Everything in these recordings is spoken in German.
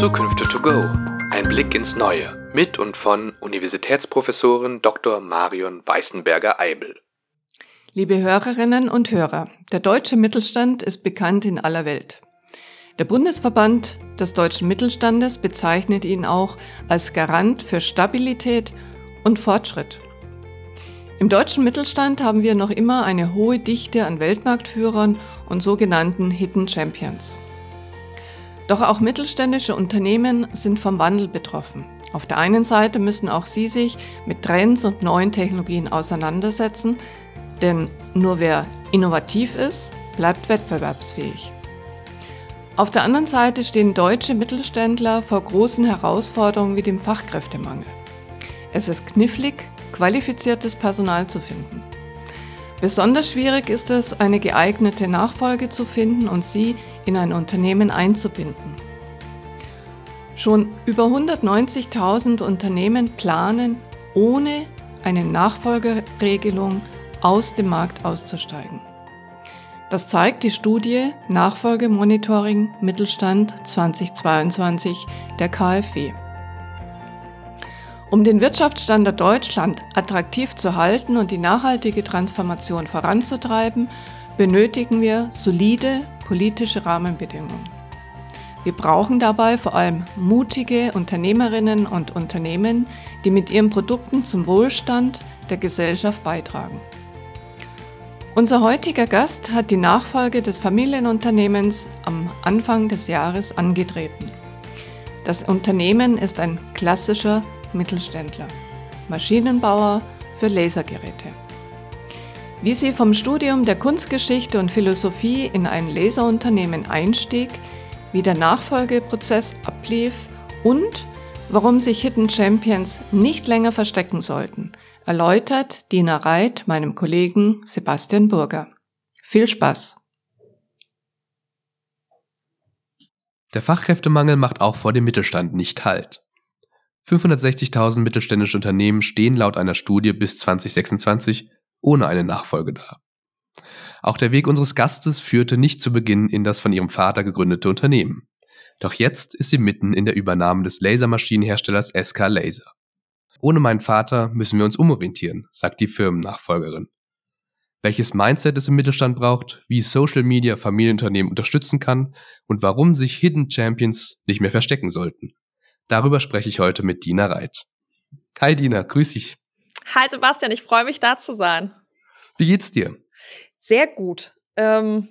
Zukünfte to go. Ein Blick ins Neue mit und von Universitätsprofessorin Dr. Marion Weißenberger-Eibel. Liebe Hörerinnen und Hörer, der deutsche Mittelstand ist bekannt in aller Welt. Der Bundesverband des deutschen Mittelstandes bezeichnet ihn auch als Garant für Stabilität und Fortschritt. Im deutschen Mittelstand haben wir noch immer eine hohe Dichte an Weltmarktführern und sogenannten Hidden Champions. Doch auch mittelständische Unternehmen sind vom Wandel betroffen. Auf der einen Seite müssen auch sie sich mit Trends und neuen Technologien auseinandersetzen, denn nur wer innovativ ist, bleibt wettbewerbsfähig. Auf der anderen Seite stehen deutsche Mittelständler vor großen Herausforderungen wie dem Fachkräftemangel. Es ist knifflig, qualifiziertes Personal zu finden. Besonders schwierig ist es, eine geeignete Nachfolge zu finden und sie in ein Unternehmen einzubinden. Schon über 190.000 Unternehmen planen, ohne eine Nachfolgeregelung aus dem Markt auszusteigen. Das zeigt die Studie Nachfolgemonitoring Mittelstand 2022 der KfW. Um den Wirtschaftsstandort Deutschland attraktiv zu halten und die nachhaltige Transformation voranzutreiben, benötigen wir solide politische Rahmenbedingungen. Wir brauchen dabei vor allem mutige Unternehmerinnen und Unternehmen, die mit ihren Produkten zum Wohlstand der Gesellschaft beitragen. Unser heutiger Gast hat die Nachfolge des Familienunternehmens am Anfang des Jahres angetreten. Das Unternehmen ist ein klassischer Mittelständler, Maschinenbauer für Lasergeräte. Wie sie vom Studium der Kunstgeschichte und Philosophie in ein Laserunternehmen einstieg, wie der Nachfolgeprozess ablief und warum sich Hidden Champions nicht länger verstecken sollten, erläutert Dina Reit meinem Kollegen Sebastian Burger. Viel Spaß! Der Fachkräftemangel macht auch vor dem Mittelstand nicht Halt. 560.000 mittelständische Unternehmen stehen laut einer Studie bis 2026 ohne eine Nachfolge da. Auch der Weg unseres Gastes führte nicht zu Beginn in das von ihrem Vater gegründete Unternehmen. Doch jetzt ist sie mitten in der Übernahme des Lasermaschinenherstellers SK Laser. Ohne meinen Vater müssen wir uns umorientieren, sagt die Firmennachfolgerin. Welches Mindset es im Mittelstand braucht, wie Social Media Familienunternehmen unterstützen kann und warum sich Hidden Champions nicht mehr verstecken sollten. Darüber spreche ich heute mit Dina Reit. Hi Dina, grüß dich. Hi Sebastian, ich freue mich da zu sein. Wie geht's dir? Sehr gut. Ähm,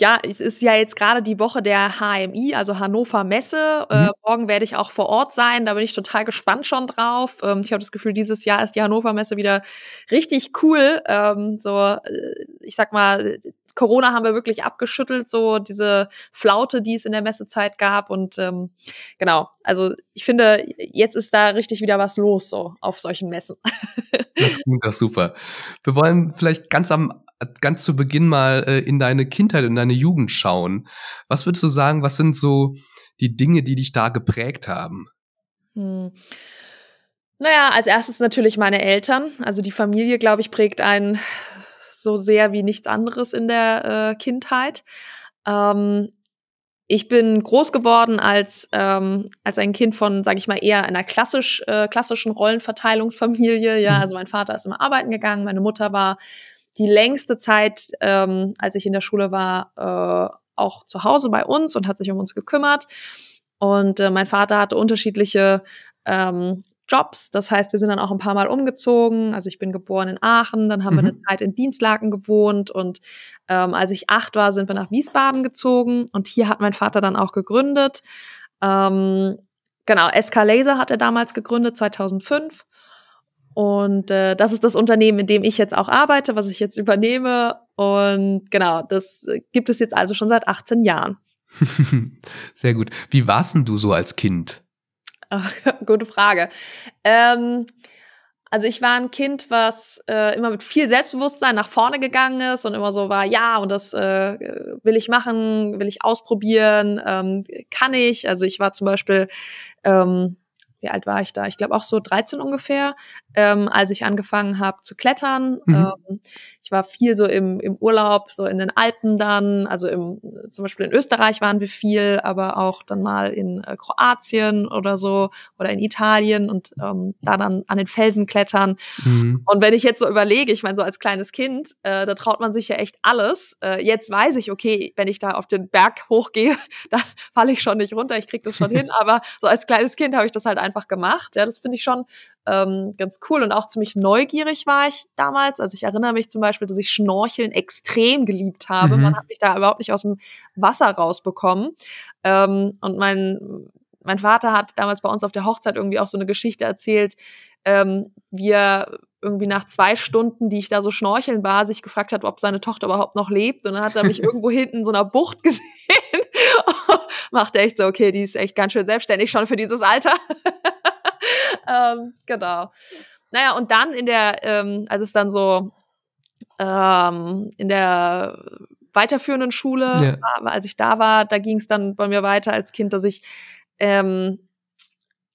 ja, es ist ja jetzt gerade die Woche der HMI, also Hannover Messe. Äh, mhm. Äh, morgen werde ich auch vor Ort sein. Da bin ich total gespannt schon drauf. Ähm, ich habe das Gefühl, dieses Jahr ist die Hannover Messe wieder richtig cool. Ähm, so, äh, ich sag mal, Corona haben wir wirklich abgeschüttelt, so diese Flaute, die es in der Messezeit gab. Und ähm, genau, also ich finde, jetzt ist da richtig wieder was los, so auf solchen Messen. Das klingt doch super. Wir wollen vielleicht ganz am ganz zu Beginn mal äh, in deine Kindheit, in deine Jugend schauen. Was würdest du sagen, was sind so die Dinge, die dich da geprägt haben? Hm. Naja, als erstes natürlich meine Eltern. Also die Familie, glaube ich, prägt einen so sehr wie nichts anderes in der äh, Kindheit. Ähm, ich bin groß geworden als, ähm, als ein Kind von, sage ich mal, eher einer klassisch, äh, klassischen Rollenverteilungsfamilie. Ja, mhm. also mein Vater ist immer arbeiten gegangen, meine Mutter war die längste Zeit, ähm, als ich in der Schule war, äh, auch zu Hause bei uns und hat sich um uns gekümmert. Und äh, mein Vater hatte unterschiedliche ähm, Jobs. Das heißt, wir sind dann auch ein paar Mal umgezogen. Also ich bin geboren in Aachen, dann haben mhm. wir eine. Zeit in Dienstlaken gewohnt und ähm, als ich acht war, sind wir nach Wiesbaden gezogen und hier hat mein Vater dann auch gegründet. Ähm, genau, SK Laser hat er damals gegründet, 2005. Und äh, das ist das Unternehmen, in dem ich jetzt auch arbeite, was ich jetzt übernehme. Und genau, das gibt es jetzt also schon seit 18 Jahren. Sehr gut. Wie warst denn du so als Kind? Gute Frage. Ähm, also ich war ein Kind, was äh, immer mit viel Selbstbewusstsein nach vorne gegangen ist und immer so war, ja, und das äh, will ich machen, will ich ausprobieren, ähm, kann ich. Also ich war zum Beispiel, ähm, wie alt war ich da? Ich glaube auch so 13 ungefähr, ähm, als ich angefangen habe zu klettern. Mhm. Ähm, ich war viel so im, im Urlaub, so in den Alpen dann, also im, zum Beispiel in Österreich waren wir viel, aber auch dann mal in äh, Kroatien oder so oder in Italien und ähm, da dann an den Felsen klettern. Mhm. Und wenn ich jetzt so überlege, ich meine, so als kleines Kind, äh, da traut man sich ja echt alles. Äh, jetzt weiß ich, okay, wenn ich da auf den Berg hochgehe, da falle ich schon nicht runter, ich krieg das schon hin. Aber so als kleines Kind habe ich das halt einfach gemacht. Ja, das finde ich schon ähm, ganz cool und auch ziemlich neugierig war ich damals. Also ich erinnere mich zum Beispiel, dass ich Schnorcheln extrem geliebt habe. Mhm. Man hat mich da überhaupt nicht aus dem Wasser rausbekommen. Ähm, und mein, mein Vater hat damals bei uns auf der Hochzeit irgendwie auch so eine Geschichte erzählt, ähm, wie er irgendwie nach zwei Stunden, die ich da so schnorcheln war, sich gefragt hat, ob seine Tochter überhaupt noch lebt. Und dann hat er mich irgendwo hinten in so einer Bucht gesehen. Macht echt so, okay, die ist echt ganz schön selbstständig schon für dieses Alter. Ähm, genau. Naja, und dann in der, ähm, als es dann so ähm, in der weiterführenden Schule, Ja. war, als ich da war, da ging es dann bei mir weiter als Kind, dass ich ähm,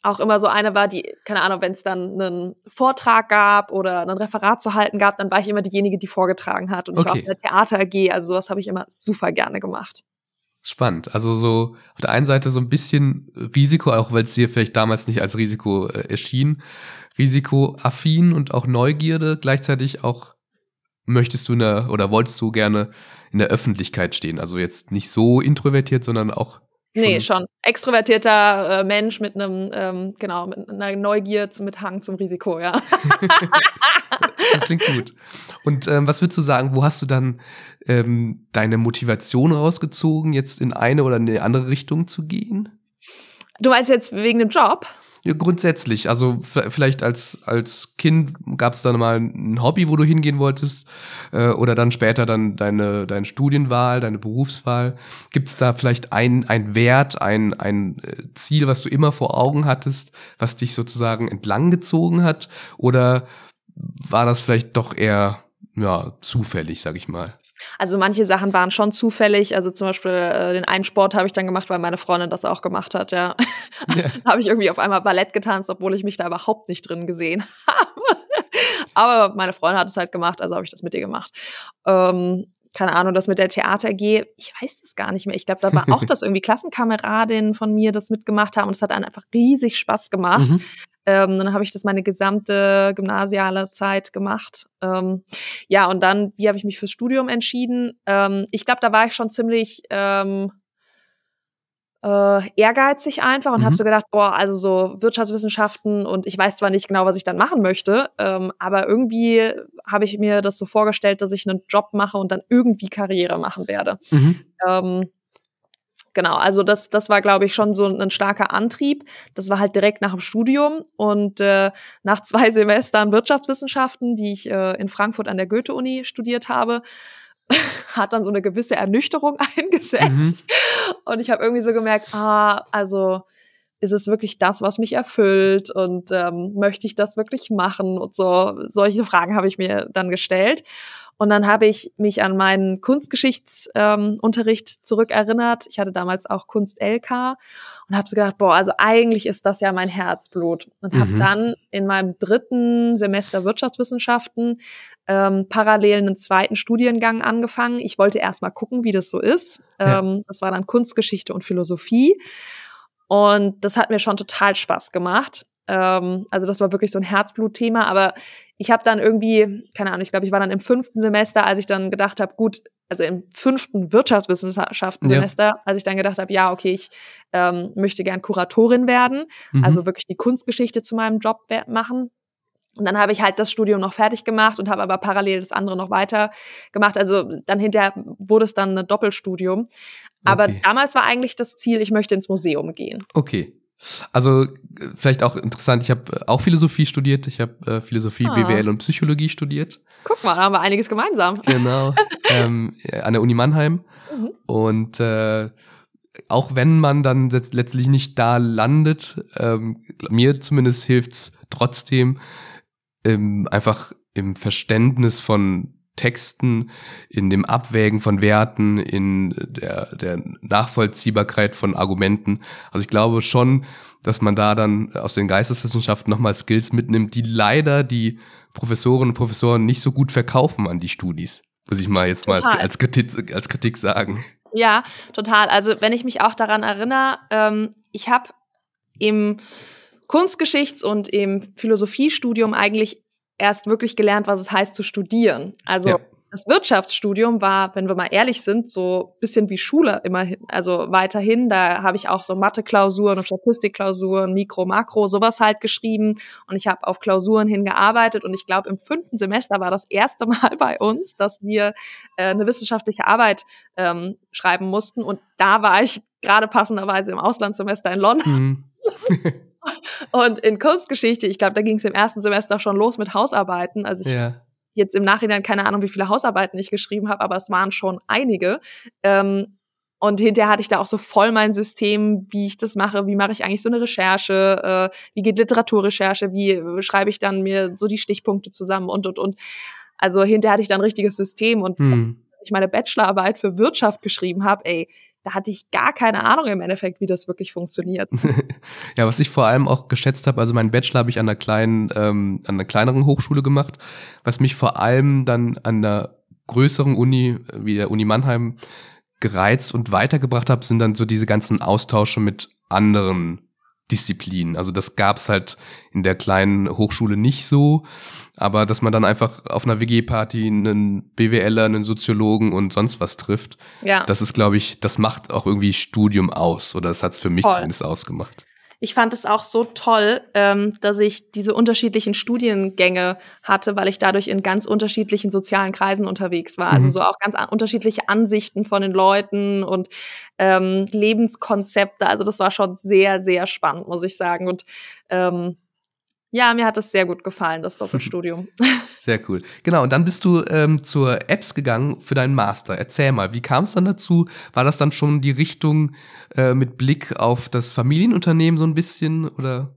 auch immer so eine war, die, keine Ahnung, wenn es dann einen Vortrag gab oder ein Referat zu halten gab, dann war ich immer diejenige, die vorgetragen hat. Und ich war auch Okay. in der Theater AG, also sowas habe ich immer super gerne gemacht. Spannend. Also so auf der einen Seite so ein bisschen Risiko, auch weil es dir vielleicht damals nicht als Risiko äh, erschien, risikoaffin und auch Neugierde. Gleichzeitig auch möchtest du in der, oder wolltest du gerne in der Öffentlichkeit stehen. Also jetzt nicht so introvertiert, sondern auch Nee, Schon- schon. Extrovertierter äh, Mensch mit einem, ähm, genau, mit einer Neugier zu, mit Hang zum Risiko, ja. Das klingt gut. Und ähm, was würdest du sagen, wo hast du dann ähm, deine Motivation rausgezogen, jetzt in eine oder in eine andere Richtung zu gehen? Du meinst jetzt wegen dem Job? Ja, grundsätzlich. Also vielleicht als, als Kind gab es dann mal ein Hobby, wo du hingehen wolltest, äh, oder dann später dann deine, deine Studienwahl, deine Berufswahl. Gibt es da vielleicht ein, ein Wert, ein, ein äh, Ziel, was du immer vor Augen hattest, was dich sozusagen entlang gezogen hat? Oder war das vielleicht doch eher ja, zufällig, sag ich mal? Also manche Sachen waren schon zufällig. Also zum Beispiel äh, den einen Sport habe ich dann gemacht, weil meine Freundin das auch gemacht hat, ja. Ja. habe ich irgendwie auf einmal Ballett getanzt, obwohl ich mich da überhaupt nicht drin gesehen habe. Aber meine Freundin hat es halt gemacht, also habe ich das mit ihr gemacht. Ähm, keine Ahnung, das mit der Theater AG, ich weiß das gar nicht mehr. Ich glaube, da war auch das irgendwie Klassenkameradinnen von mir das mitgemacht haben und es hat dann einfach riesig Spaß gemacht. Mhm. Ähm, dann habe ich das meine gesamte gymnasiale Zeit gemacht. Ähm, ja, und dann, wie habe ich mich fürs Studium entschieden? Ähm, ich glaube, da war ich schon ziemlich ähm, äh, ehrgeizig einfach und Mhm. habe so gedacht, boah, also so Wirtschaftswissenschaften und ich weiß zwar nicht genau, was ich dann machen möchte, ähm, aber irgendwie habe ich mir das so vorgestellt, dass ich einen Job mache und dann irgendwie Karriere machen werde. Mhm. Ähm, genau, also das, das war, glaube ich, schon so ein starker Antrieb. Das war halt direkt nach dem Studium und äh, nach zwei Semestern Wirtschaftswissenschaften, die ich äh, in Frankfurt an der Goethe-Uni studiert habe, hat dann so eine gewisse Ernüchterung eingesetzt. Mhm. Und ich habe irgendwie so gemerkt, ah, also ist es wirklich das, was mich erfüllt und ähm, möchte ich das wirklich machen und so solche Fragen habe ich mir dann gestellt und dann habe ich mich an meinen Kunstgeschichtsunterricht ähm, zurückerinnert. Ich hatte damals auch Kunst LK und habe so gedacht, boah, also eigentlich ist das ja mein Herzblut und habe Mhm. dann in meinem dritten Semester Wirtschaftswissenschaften ähm, parallel einen zweiten Studiengang angefangen. Ich wollte erst mal gucken, wie das so ist. Ja. Ähm, das war dann Kunstgeschichte und Philosophie. Und das hat mir schon total Spaß gemacht. Ähm, also das war wirklich so ein Herzblutthema. Aber ich habe dann irgendwie, keine Ahnung, ich glaube, ich war dann im fünften Semester, als ich dann gedacht habe, gut, also im fünften Wirtschaftswissenschaften-Semester, als ich dann gedacht habe, ja, okay, ich ähm, möchte gern Kuratorin werden, Mhm. also wirklich die Kunstgeschichte zu meinem Job machen. Und dann habe ich halt das Studium noch fertig gemacht und habe aber parallel das andere noch weiter gemacht. Also dann hinterher wurde es dann ein Doppelstudium. Aber Okay. damals war eigentlich das Ziel, ich möchte ins Museum gehen. Okay. Also äh, vielleicht auch interessant, ich habe auch Philosophie studiert, ich habe äh, Philosophie, Ah. BWL und Psychologie studiert. Guck mal, da haben wir einiges gemeinsam. Genau. ähm, äh, an der Uni Mannheim. Mhm. Und äh, auch wenn man dann letzt- letztlich nicht da landet, ähm, mir zumindest hilft's trotzdem ähm, einfach im Verständnis von Texten, in dem Abwägen von Werten, in der, der Nachvollziehbarkeit von Argumenten. Also ich glaube schon, dass man da dann aus den Geisteswissenschaften nochmal Skills mitnimmt, die leider die Professorinnen und Professoren nicht so gut verkaufen an die Studis. Muss ich mal jetzt mal als, als, Kritik, als Kritik sagen. Ja, total. Also wenn ich mich auch daran erinnere, ähm, ich habe im Kunstgeschichts- und im Philosophiestudium eigentlich erst wirklich gelernt, was es heißt zu studieren. Also ja. das Wirtschaftsstudium war, wenn wir mal ehrlich sind, so bisschen wie Schule immerhin, also weiterhin. Da habe ich auch so Mathe-Klausuren und Statistikklausuren, Mikro, Makro, sowas halt geschrieben. Und ich habe auf Klausuren hingearbeitet. Und ich glaube, im fünften Semester war das erste Mal bei uns, dass wir äh, eine wissenschaftliche Arbeit ähm, schreiben mussten. Und da war ich gerade passenderweise im Auslandssemester in London. Mhm. Und in Kunstgeschichte, ich glaube, da ging es im ersten Semester schon los mit Hausarbeiten. Also ich ja. jetzt im Nachhinein keine Ahnung, wie viele Hausarbeiten ich geschrieben habe, aber es waren schon einige. Ähm, und hinterher hatte ich da auch so voll mein System, wie ich das mache, wie mache ich eigentlich so eine Recherche, äh, wie geht Literaturrecherche, wie schreibe ich dann mir so die Stichpunkte zusammen und und und. Also hinterher hatte ich da ein richtiges System und hm. als ich meine Bachelorarbeit für Wirtschaft geschrieben habe, ey, da hatte ich gar keine Ahnung im Endeffekt, wie das wirklich funktioniert. ja, was ich vor allem auch geschätzt habe, also meinen Bachelor habe ich an einer kleinen, ähm, an einer kleineren Hochschule gemacht, was mich vor allem dann an der größeren Uni, wie der Uni Mannheim, gereizt und weitergebracht habe, sind dann so diese ganzen Austausche mit anderen Disziplinen. Also das gab's halt in der kleinen Hochschule nicht so, aber dass man dann einfach auf einer WG-Party einen BWLer, einen Soziologen und sonst was trifft, ja. das ist, glaube ich, das macht auch irgendwie Studium aus oder das hat's für mich Voll. zumindest ausgemacht. Ich fand es auch so toll, ähm, dass ich diese unterschiedlichen Studiengänge hatte, weil ich dadurch in ganz unterschiedlichen sozialen Kreisen unterwegs war. Also mhm. Also so auch ganz unterschiedliche Ansichten von den Leuten und ähm, Lebenskonzepte. Also das war schon sehr, sehr spannend, muss ich sagen. Und ähm, ja, mir hat das sehr gut gefallen, das Doppelstudium. Sehr cool. Genau, und dann bist du ähm, zur Apps gegangen für deinen Master. Erzähl mal, wie kam es dann dazu? War das dann schon die Richtung äh, mit Blick auf das Familienunternehmen so ein bisschen oder?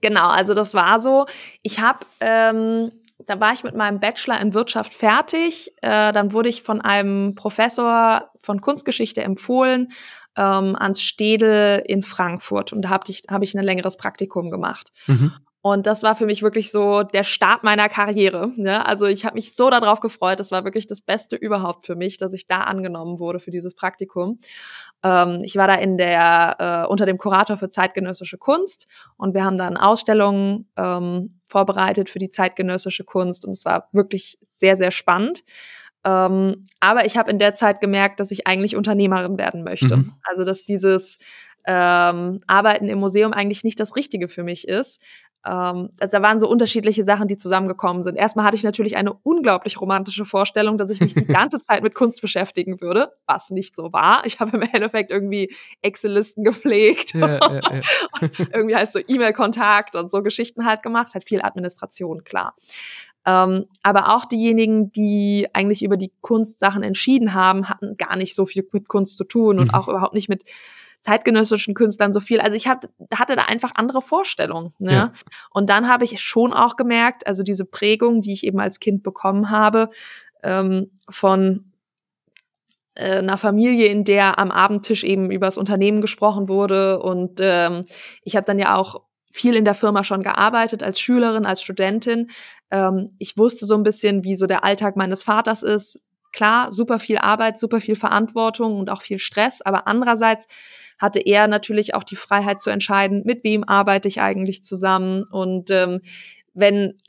Genau, also das war so. Ich habe, ähm, da war ich mit meinem Bachelor in Wirtschaft fertig. Äh, dann wurde ich von einem Professor von Kunstgeschichte empfohlen ähm, ans Städel in Frankfurt und da habe ich, hab ich ein längeres Praktikum gemacht. Mhm. Und das war für mich wirklich so der Start meiner Karriere. Ne? Also ich habe mich so darauf gefreut. Das war wirklich das Beste überhaupt für mich, dass ich da angenommen wurde für dieses Praktikum. Ähm, ich war da in der äh, unter dem Kurator für zeitgenössische Kunst und wir haben dann Ausstellungen ähm, vorbereitet für die zeitgenössische Kunst und es war wirklich sehr sehr spannend. Ähm, aber ich habe in der Zeit gemerkt, dass ich eigentlich Unternehmerin werden möchte. Mhm. Also dass dieses ähm, Arbeiten im Museum eigentlich nicht das Richtige für mich ist. Ähm, also da waren so unterschiedliche Sachen, die zusammengekommen sind. Erstmal hatte ich natürlich eine unglaublich romantische Vorstellung, dass ich mich die ganze Zeit mit Kunst beschäftigen würde, was nicht so war. Ich habe im Endeffekt irgendwie Excel-Listen gepflegt, ja, ja, ja. irgendwie halt so E-Mail-Kontakt und so Geschichten halt gemacht, halt viel Administration, klar. Ähm, aber auch diejenigen, die eigentlich über die Kunstsachen entschieden haben, hatten gar nicht so viel mit Kunst zu tun und mhm. auch überhaupt nicht mit zeitgenössischen Künstlern so viel. Also ich hab, hatte da einfach andere Vorstellungen. Ne? Ja. Und dann habe ich schon auch gemerkt, also diese Prägung, die ich eben als Kind bekommen habe, ähm, von äh, einer Familie, in der am Abendtisch eben über das Unternehmen gesprochen wurde. Und ähm, ich habe dann ja auch viel in der Firma schon gearbeitet, als Schülerin, als Studentin. Ähm, ich wusste so ein bisschen, wie so der Alltag meines Vaters ist. Klar, super viel Arbeit, super viel Verantwortung und auch viel Stress, aber andererseits hatte er natürlich auch die Freiheit zu entscheiden, mit wem arbeite ich eigentlich zusammen. Und ähm, wenn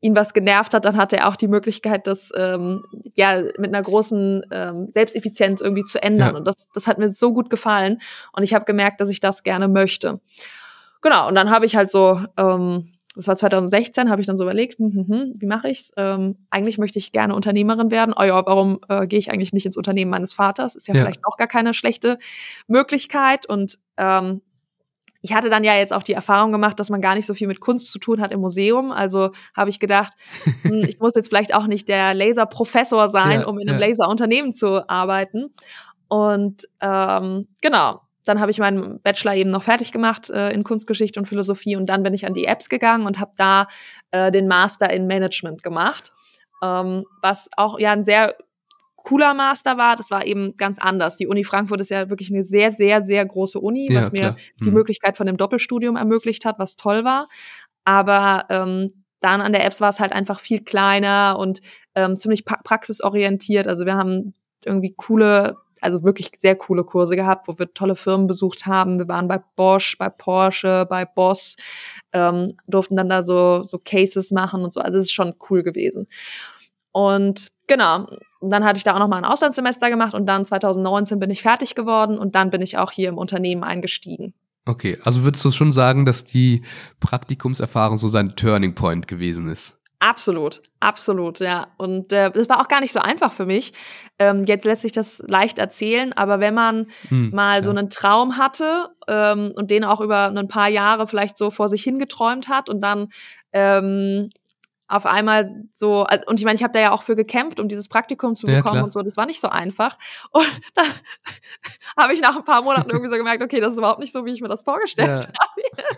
ihn was genervt hat, dann hatte er auch die Möglichkeit, das ähm, ja mit einer großen ähm, Selbsteffizienz irgendwie zu ändern. Ja. Und das, das hat mir so gut gefallen. Und ich habe gemerkt, dass ich das gerne möchte. Genau, und dann habe ich halt so ähm, das war 2016, habe ich dann so überlegt, hm, hm, hm, wie mache ich's? Ähm, eigentlich möchte ich gerne Unternehmerin werden. Oh ja, warum äh, gehe ich eigentlich nicht ins Unternehmen meines Vaters? Ist ja, ja. vielleicht auch gar keine schlechte Möglichkeit. Und ähm, ich hatte dann ja jetzt auch die Erfahrung gemacht, dass man gar nicht so viel mit Kunst zu tun hat im Museum. Also habe ich gedacht, hm, ich muss jetzt vielleicht auch nicht der Laserprofessor sein, ja, um in einem ja. Laserunternehmen zu arbeiten. Und ähm, genau, dann habe ich meinen Bachelor eben noch fertig gemacht äh, in Kunstgeschichte und Philosophie und dann bin ich an die Apps gegangen und habe da äh, den Master in Management gemacht. Ähm, was auch ja ein sehr cooler Master war, das war eben ganz anders. Die Uni Frankfurt ist ja wirklich eine sehr, sehr, sehr große Uni, Ja, was mir klar. die Mhm. Möglichkeit von dem Doppelstudium ermöglicht hat, was toll war. Aber ähm, dann an der Apps war es halt einfach viel kleiner und ähm, ziemlich praxisorientiert. Also wir haben irgendwie coole, also wirklich sehr coole Kurse gehabt, wo wir tolle Firmen besucht haben. Wir waren bei Bosch, bei Porsche, bei Boss, ähm, durften dann da so, so Cases machen und so. Also es ist schon cool gewesen. Und genau, und dann hatte ich da auch noch mal ein Auslandssemester gemacht und dann 2019 bin ich fertig geworden und dann bin ich auch hier im Unternehmen eingestiegen. Okay, also würdest du schon sagen, dass die Praktikumserfahrung so sein Turning Point gewesen ist? Absolut, absolut, ja. Und äh, das war auch gar nicht so einfach für mich. Ähm, jetzt lässt sich das leicht erzählen, aber wenn man Hm, mal so klar. einen Traum hatte ähm, und den auch über ein paar Jahre vielleicht so vor sich hingeträumt hat und dann ähm, auf einmal so, also, und ich meine, ich habe da ja auch für gekämpft, um dieses Praktikum zu Ja, bekommen klar. und so, das war nicht so einfach. Und dann habe ich nach ein paar Monaten irgendwie so gemerkt, okay, das ist überhaupt nicht so, wie ich mir das vorgestellt Ja.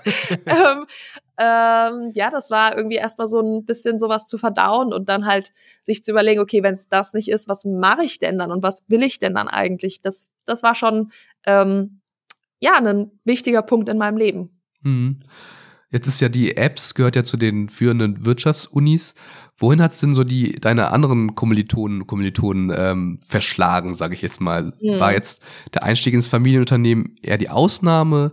ähm, ähm, ja, das war irgendwie erstmal so ein bisschen sowas zu verdauen und dann halt sich zu überlegen, okay, wenn es das nicht ist, was mache ich denn dann und was will ich denn dann eigentlich? Das, das war schon ähm, ja ein wichtiger Punkt in meinem Leben. Mhm. Jetzt ist ja die Apps, gehört ja zu den führenden Wirtschaftsunis. Wohin hat's denn so die deine anderen Kommilitonen Kommilitonen ähm, verschlagen, sage ich jetzt mal? Mhm. War jetzt der Einstieg ins Familienunternehmen eher die Ausnahme?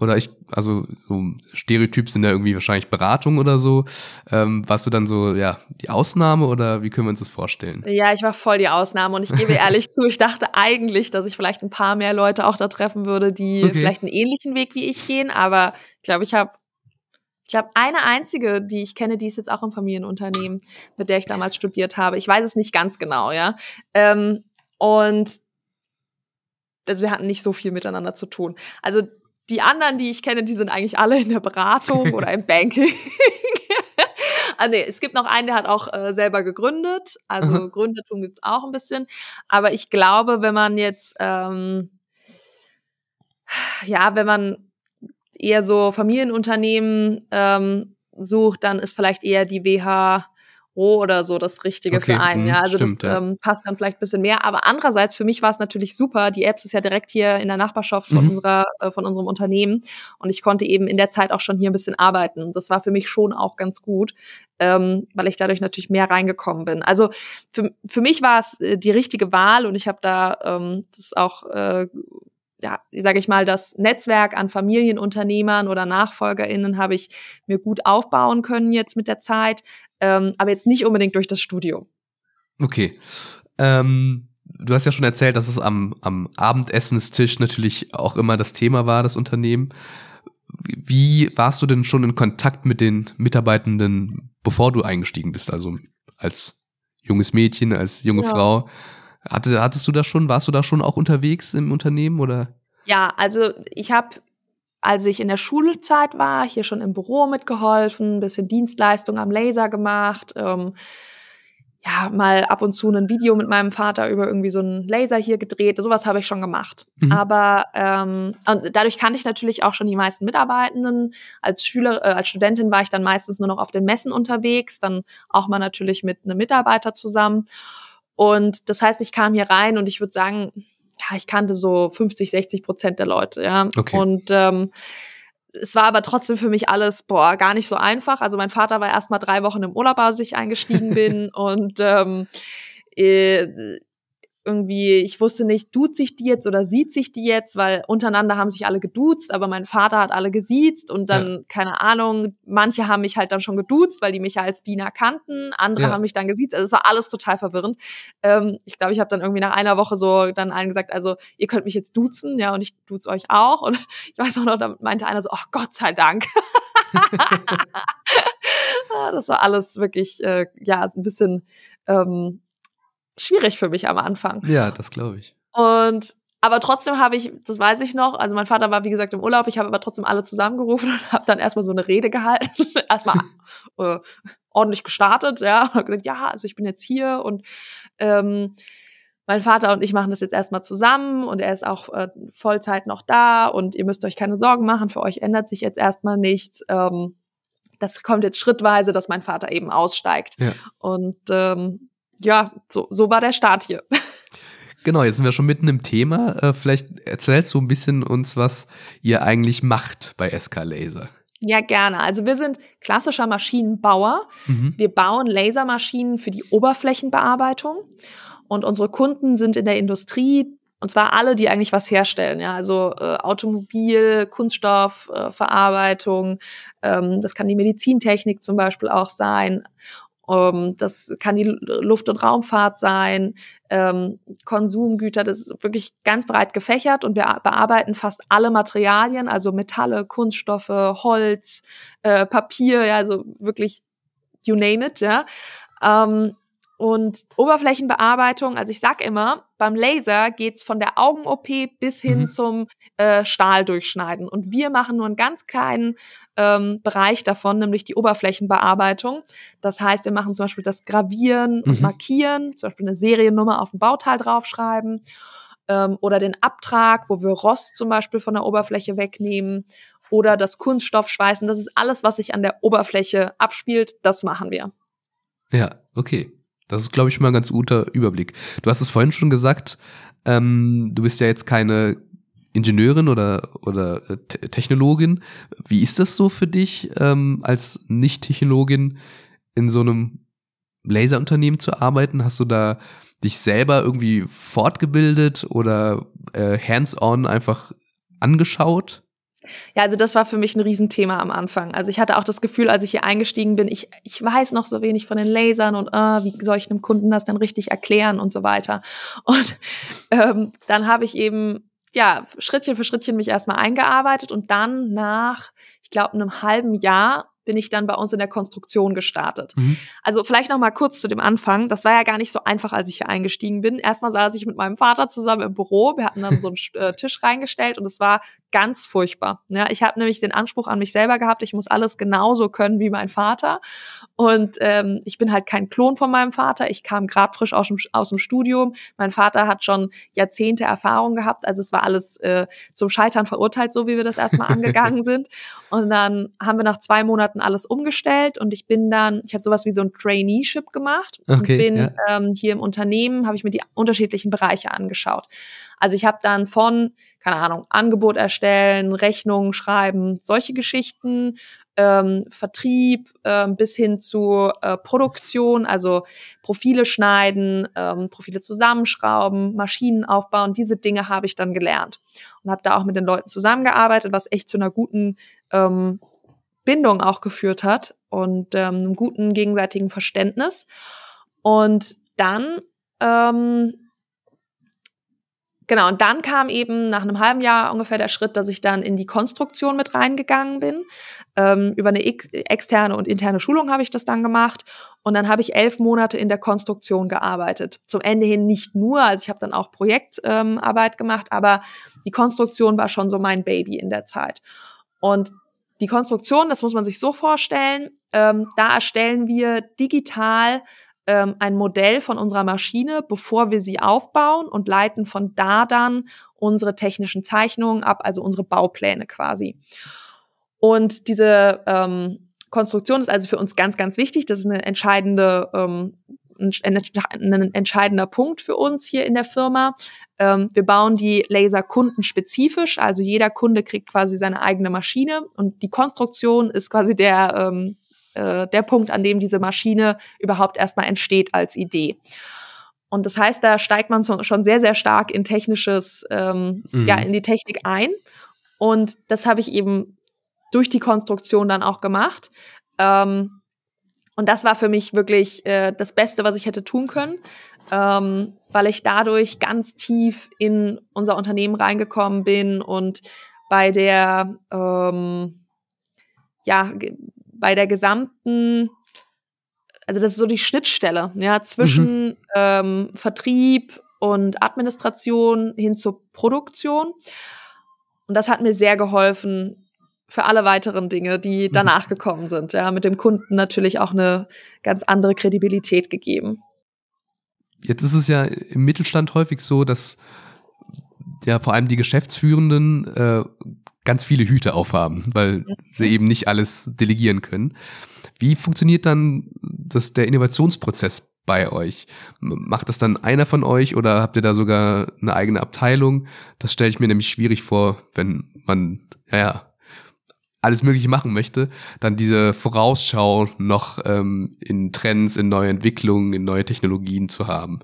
Oder ich, also so Stereotyp sind ja irgendwie wahrscheinlich Beratung oder so. Ähm, warst du dann so, ja, die Ausnahme oder wie können wir uns das vorstellen? Ja, ich war voll die Ausnahme und ich gebe ehrlich zu, ich dachte eigentlich, dass ich vielleicht ein paar mehr Leute auch da treffen würde, die Okay. vielleicht einen ähnlichen Weg wie ich gehen, aber ich glaube, ich habe ich glaube, eine einzige, die ich kenne, die ist jetzt auch im Familienunternehmen, mit der ich damals studiert habe. Ich weiß es nicht ganz genau, ja. Ähm, und also wir hatten nicht so viel miteinander zu tun. Also die anderen, die ich kenne, die sind eigentlich alle in der Beratung oder im Banking. ah, nee, es gibt noch einen, der hat auch äh, selber gegründet. Also Aha. Gründertum gibt's auch ein bisschen. Aber ich glaube, wenn man jetzt, ähm, ja, wenn man eher so Familienunternehmen ähm, sucht, dann ist vielleicht eher die WHO oder so das Richtige Okay, für einen. mhm, Ja, also stimmt, das ja. ähm, passt dann vielleicht ein bisschen mehr. Aber andererseits für mich war es natürlich super. Die Apps ist ja direkt hier in der Nachbarschaft von Mhm. unserer, äh, von unserem Unternehmen und ich konnte eben in der Zeit auch schon hier ein bisschen arbeiten. Das war für mich schon auch ganz gut, ähm, weil ich dadurch natürlich mehr reingekommen bin. Also für, für mich war es äh, die richtige Wahl und ich habe da ähm, das auch äh, ja, sage ich mal, das Netzwerk an Familienunternehmern oder NachfolgerInnen habe ich mir gut aufbauen können jetzt mit der Zeit, ähm, aber jetzt nicht unbedingt durch das Studium. Okay. Ähm, du hast ja schon erzählt, dass es am, am Abendessenstisch natürlich auch immer das Thema war, das Unternehmen. Wie warst du denn schon in Kontakt mit den Mitarbeitenden, bevor du eingestiegen bist? Also als junges Mädchen, als junge Ja. Frau. Hatte, hattest du da schon, warst du da schon auch unterwegs im Unternehmen oder? Ja, also ich habe, als ich in der Schulzeit war, hier schon im Büro mitgeholfen, ein bisschen Dienstleistung am Laser gemacht, ähm, ja, mal ab und zu ein Video mit meinem Vater über irgendwie so einen Laser hier gedreht. Sowas habe ich schon gemacht. Mhm. Aber ähm, und dadurch kannte ich natürlich auch schon die meisten Mitarbeitenden. Als Schüler, äh, als Studentin war ich dann meistens nur noch auf den Messen unterwegs, dann auch mal natürlich mit einem Mitarbeiter zusammen. Und das heißt, ich kam hier rein und ich würde sagen, ja, ich kannte so 50, 60 Prozent der Leute, ja. Okay. Und ähm, es war aber trotzdem für mich alles, boah, gar nicht so einfach. Also mein Vater war erst mal drei Wochen im Urlaub, als ich eingestiegen bin. und ähm, äh, irgendwie, ich wusste nicht, duzt sich die jetzt oder sieht sich die jetzt, weil untereinander haben sich alle geduzt, aber mein Vater hat alle gesiezt und dann, keine Ahnung, manche haben mich halt dann schon geduzt, weil die mich ja als Diener kannten, andere Ja. haben mich dann gesiezt, also es war alles total verwirrend. Ähm, ich glaube, ich habe dann irgendwie nach einer Woche so dann allen gesagt, also ihr könnt mich jetzt duzen, ja, und ich duze euch auch und ich weiß auch noch, da meinte einer so, ach Gott sei Dank. Ah, das war alles wirklich, äh, ja, ein bisschen ähm, schwierig für mich am Anfang. Ja, das glaube ich. Und aber trotzdem habe ich, das weiß ich noch, also mein Vater war wie gesagt im Urlaub, ich habe aber trotzdem alle zusammengerufen und habe dann erstmal so eine Rede gehalten, erstmal äh, ordentlich gestartet, ja, und gesagt, ja, also ich bin jetzt hier und ähm, mein Vater und ich machen das jetzt erstmal zusammen und er ist auch äh, Vollzeit noch da und ihr müsst euch keine Sorgen machen, für euch ändert sich jetzt erstmal nichts. Ähm, das kommt jetzt schrittweise, dass mein Vater eben aussteigt. Ja. Und ähm, ja, so, so war der Start hier. Genau, jetzt sind wir schon mitten im Thema. Äh, vielleicht erzählst du ein bisschen uns, was ihr eigentlich macht bei SK Laser. Ja, gerne. Also wir sind klassischer Maschinenbauer. Mhm. Wir bauen Lasermaschinen für die Oberflächenbearbeitung. Und unsere Kunden sind in der Industrie, und zwar alle, die eigentlich was herstellen, ja, also äh, Automobil, Kunststoffverarbeitung, äh, ähm, das kann die Medizintechnik zum Beispiel auch sein. Ähm, das kann die Luft- und Raumfahrt sein, ähm, Konsumgüter, das ist wirklich ganz breit gefächert und wir bearbeiten fast alle Materialien, also Metalle, Kunststoffe, Holz, äh, Papier, ja, also wirklich you name it, ja. Ähm, und Oberflächenbearbeitung, also ich sag immer, beim Laser geht's von der Augen-OP bis hin mhm. zum äh, Stahl durchschneiden. Und wir machen nur einen ganz kleinen ähm, Bereich davon, nämlich die Oberflächenbearbeitung. Das heißt, wir machen zum Beispiel das Gravieren und mhm. Markieren, zum Beispiel eine Seriennummer auf ein Bauteil draufschreiben ähm, oder den Abtrag, wo wir Rost zum Beispiel von der Oberfläche wegnehmen oder das Kunststoffschweißen. Das ist alles, was sich an der Oberfläche abspielt. Das machen wir. Ja, okay. Das ist, glaube ich, mal ein ganz guter Überblick. Du hast es vorhin schon gesagt, ähm, du bist ja jetzt keine Ingenieurin oder, oder äh, Technologin. Wie ist das so für dich, ähm, als Nicht-Technologin in so einem Laserunternehmen zu arbeiten? Hast du da dich selber irgendwie fortgebildet oder äh, hands-on einfach angeschaut? Ja, also das war für mich ein Riesenthema am Anfang. Also ich hatte auch das Gefühl, als ich hier eingestiegen bin, ich, ich weiß noch so wenig von den Lasern und äh, wie soll ich einem Kunden das dann richtig erklären und so weiter. Und ähm, dann habe ich eben ja Schrittchen für Schrittchen mich erstmal eingearbeitet und dann nach, ich glaube, einem halben Jahr bin ich dann bei uns in der Konstruktion gestartet. Mhm. Also vielleicht noch mal kurz zu dem Anfang. Das war ja gar nicht so einfach, als ich hier eingestiegen bin. Erstmal saß ich mit meinem Vater zusammen im Büro. Wir hatten dann so einen äh, Tisch reingestellt und es war ganz furchtbar. Ja, ich habe nämlich den Anspruch an mich selber gehabt, ich muss alles genauso können wie mein Vater. Und ähm, ich bin halt kein Klon von meinem Vater. Ich kam gerade frisch aus dem, aus dem Studium. Mein Vater hat schon Jahrzehnte Erfahrung gehabt. Also es war alles äh, zum Scheitern verurteilt, so wie wir das erstmal angegangen sind. Und dann haben wir nach zwei Monaten alles umgestellt und ich bin dann, ich habe sowas wie so ein Traineeship gemacht okay, und bin ja. ähm, hier im Unternehmen, habe ich mir die unterschiedlichen Bereiche angeschaut. Also ich habe dann von, keine Ahnung, Angebot erstellen, Rechnungen schreiben, solche Geschichten, ähm, Vertrieb ähm, bis hin zu äh, Produktion, also Profile schneiden, ähm, Profile zusammenschrauben, Maschinen aufbauen, diese Dinge habe ich dann gelernt und habe da auch mit den Leuten zusammengearbeitet, was echt zu einer guten ähm, Bindung auch geführt hat und ähm, einem guten gegenseitigen Verständnis. Und dann ähm, Genau, und dann kam eben nach einem halben Jahr ungefähr der Schritt, dass ich dann in die Konstruktion mit reingegangen bin. Ähm, über eine externe und interne Schulung habe ich das dann gemacht. Und dann habe ich elf Monate in der Konstruktion gearbeitet. Zum Ende hin nicht nur, also ich habe dann auch Projektarbeit ähm, gemacht, aber die Konstruktion war schon so mein Baby in der Zeit. Und die Konstruktion, das muss man sich so vorstellen, ähm, da erstellen wir digital ähm, ein Modell von unserer Maschine, bevor wir sie aufbauen und leiten von da dann unsere technischen Zeichnungen ab, also unsere Baupläne quasi. Und diese ähm, Konstruktion ist also für uns ganz, ganz wichtig. Das ist eine entscheidende, ähm, ein, ein entscheidender Punkt für uns hier in der Firma. Ähm, wir bauen die Laser kundenspezifisch, also jeder Kunde kriegt quasi seine eigene Maschine und die Konstruktion ist quasi der ähm, äh, der Punkt, an dem diese Maschine überhaupt erstmal entsteht als Idee. Und das heißt, da steigt man so, schon sehr, sehr stark in technisches, ähm, mhm. ja, in die Technik ein. Und das habe ich eben durch die Konstruktion dann auch gemacht. Ähm, und das war für mich wirklich äh, das Beste, was ich hätte tun können, ähm, weil ich dadurch ganz tief in unser Unternehmen reingekommen bin und bei der ähm, ja bei der gesamten, also das ist so die Schnittstelle, ja, zwischen mhm. ähm, Vertrieb und Administration hin zur Produktion. Und das hat mir sehr geholfen für alle weiteren Dinge, die mhm. danach gekommen sind. Ja, mit dem Kunden natürlich auch eine ganz andere Kredibilität gegeben. Jetzt ist es ja im Mittelstand häufig so, dass ja vor allem die Geschäftsführenden äh, ganz viele Hüte aufhaben, weil sie eben nicht alles delegieren können. Wie funktioniert dann das, der Innovationsprozess bei euch? Macht das dann einer von euch oder habt ihr da sogar eine eigene Abteilung? Das stelle ich mir nämlich schwierig vor, wenn man, ja, alles Mögliche machen möchte, dann diese Vorausschau noch ähm, in Trends, in neue Entwicklungen, in neue Technologien zu haben.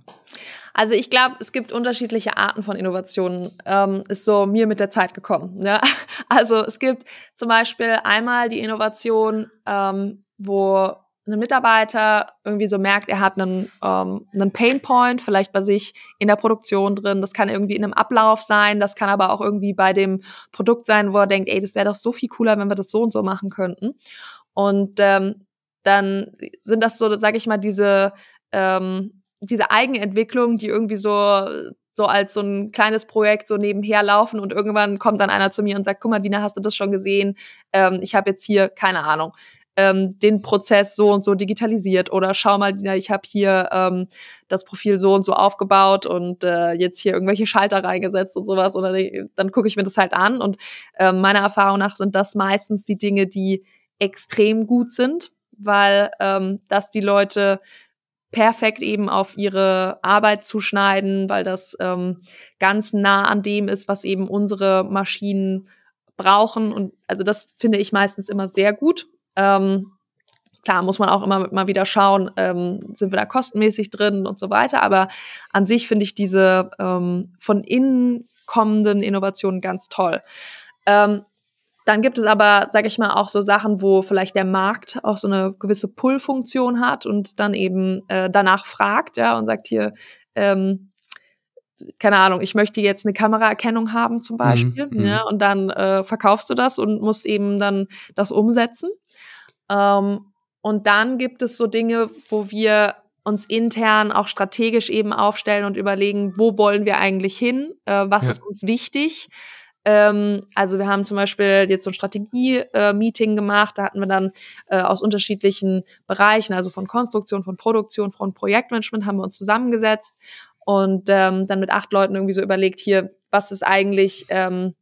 Also ich glaube, es gibt unterschiedliche Arten von Innovationen, ähm, ist so mir mit der Zeit gekommen. Ja? Also es gibt zum Beispiel einmal die Innovation, ähm, wo ein Mitarbeiter irgendwie so merkt, er hat einen, ähm, einen Painpoint, vielleicht bei sich in der Produktion drin. Das kann irgendwie in einem Ablauf sein, das kann aber auch irgendwie bei dem Produkt sein, wo er denkt, ey, das wäre doch so viel cooler, wenn wir das so und so machen könnten. Und ähm, dann sind das so, sage ich mal, diese ähm, diese Eigenentwicklung, die irgendwie so so als so ein kleines Projekt so nebenher laufen und irgendwann kommt dann einer zu mir und sagt, guck mal, Dina, hast du das schon gesehen? Ähm, ich habe jetzt hier, keine Ahnung, ähm, den Prozess so und so digitalisiert oder schau mal, ich habe hier ähm, das Profil so und so aufgebaut und äh, jetzt hier irgendwelche Schalter reingesetzt und sowas oder dann gucke ich mir das halt an und äh, meiner Erfahrung nach sind das meistens die Dinge, die extrem gut sind, weil ähm, das die Leute perfekt eben auf ihre Arbeit zuschneiden, weil das ähm, ganz nah an dem ist, was eben unsere Maschinen brauchen. Und also das finde ich meistens immer sehr gut. Ähm, klar muss man auch immer mal wieder schauen, ähm, sind wir da kostenmäßig drin und so weiter. Aber an sich finde ich diese ähm, von innen kommenden Innovationen ganz toll. Ähm, dann gibt es aber, sage ich mal, auch so Sachen, wo vielleicht der Markt auch so eine gewisse Pull-Funktion hat und dann eben äh, danach fragt, ja, und sagt hier, ähm, keine Ahnung, ich möchte jetzt eine Kameraerkennung haben zum mhm, Beispiel, mhm, ja, und dann äh, verkaufst du das und musst eben dann das umsetzen. Ähm, und dann gibt es so Dinge, wo wir uns intern auch strategisch eben aufstellen und überlegen, wo wollen wir eigentlich hin, äh, was ja. ist uns wichtig ähm, also wir haben zum Beispiel jetzt so ein Strategie-Meeting äh, gemacht, da hatten wir dann äh, aus unterschiedlichen Bereichen, also von Konstruktion, von Produktion, von Projektmanagement, haben wir uns zusammengesetzt und ähm, dann mit acht Leuten irgendwie so überlegt, hier, was ist eigentlich, ähm,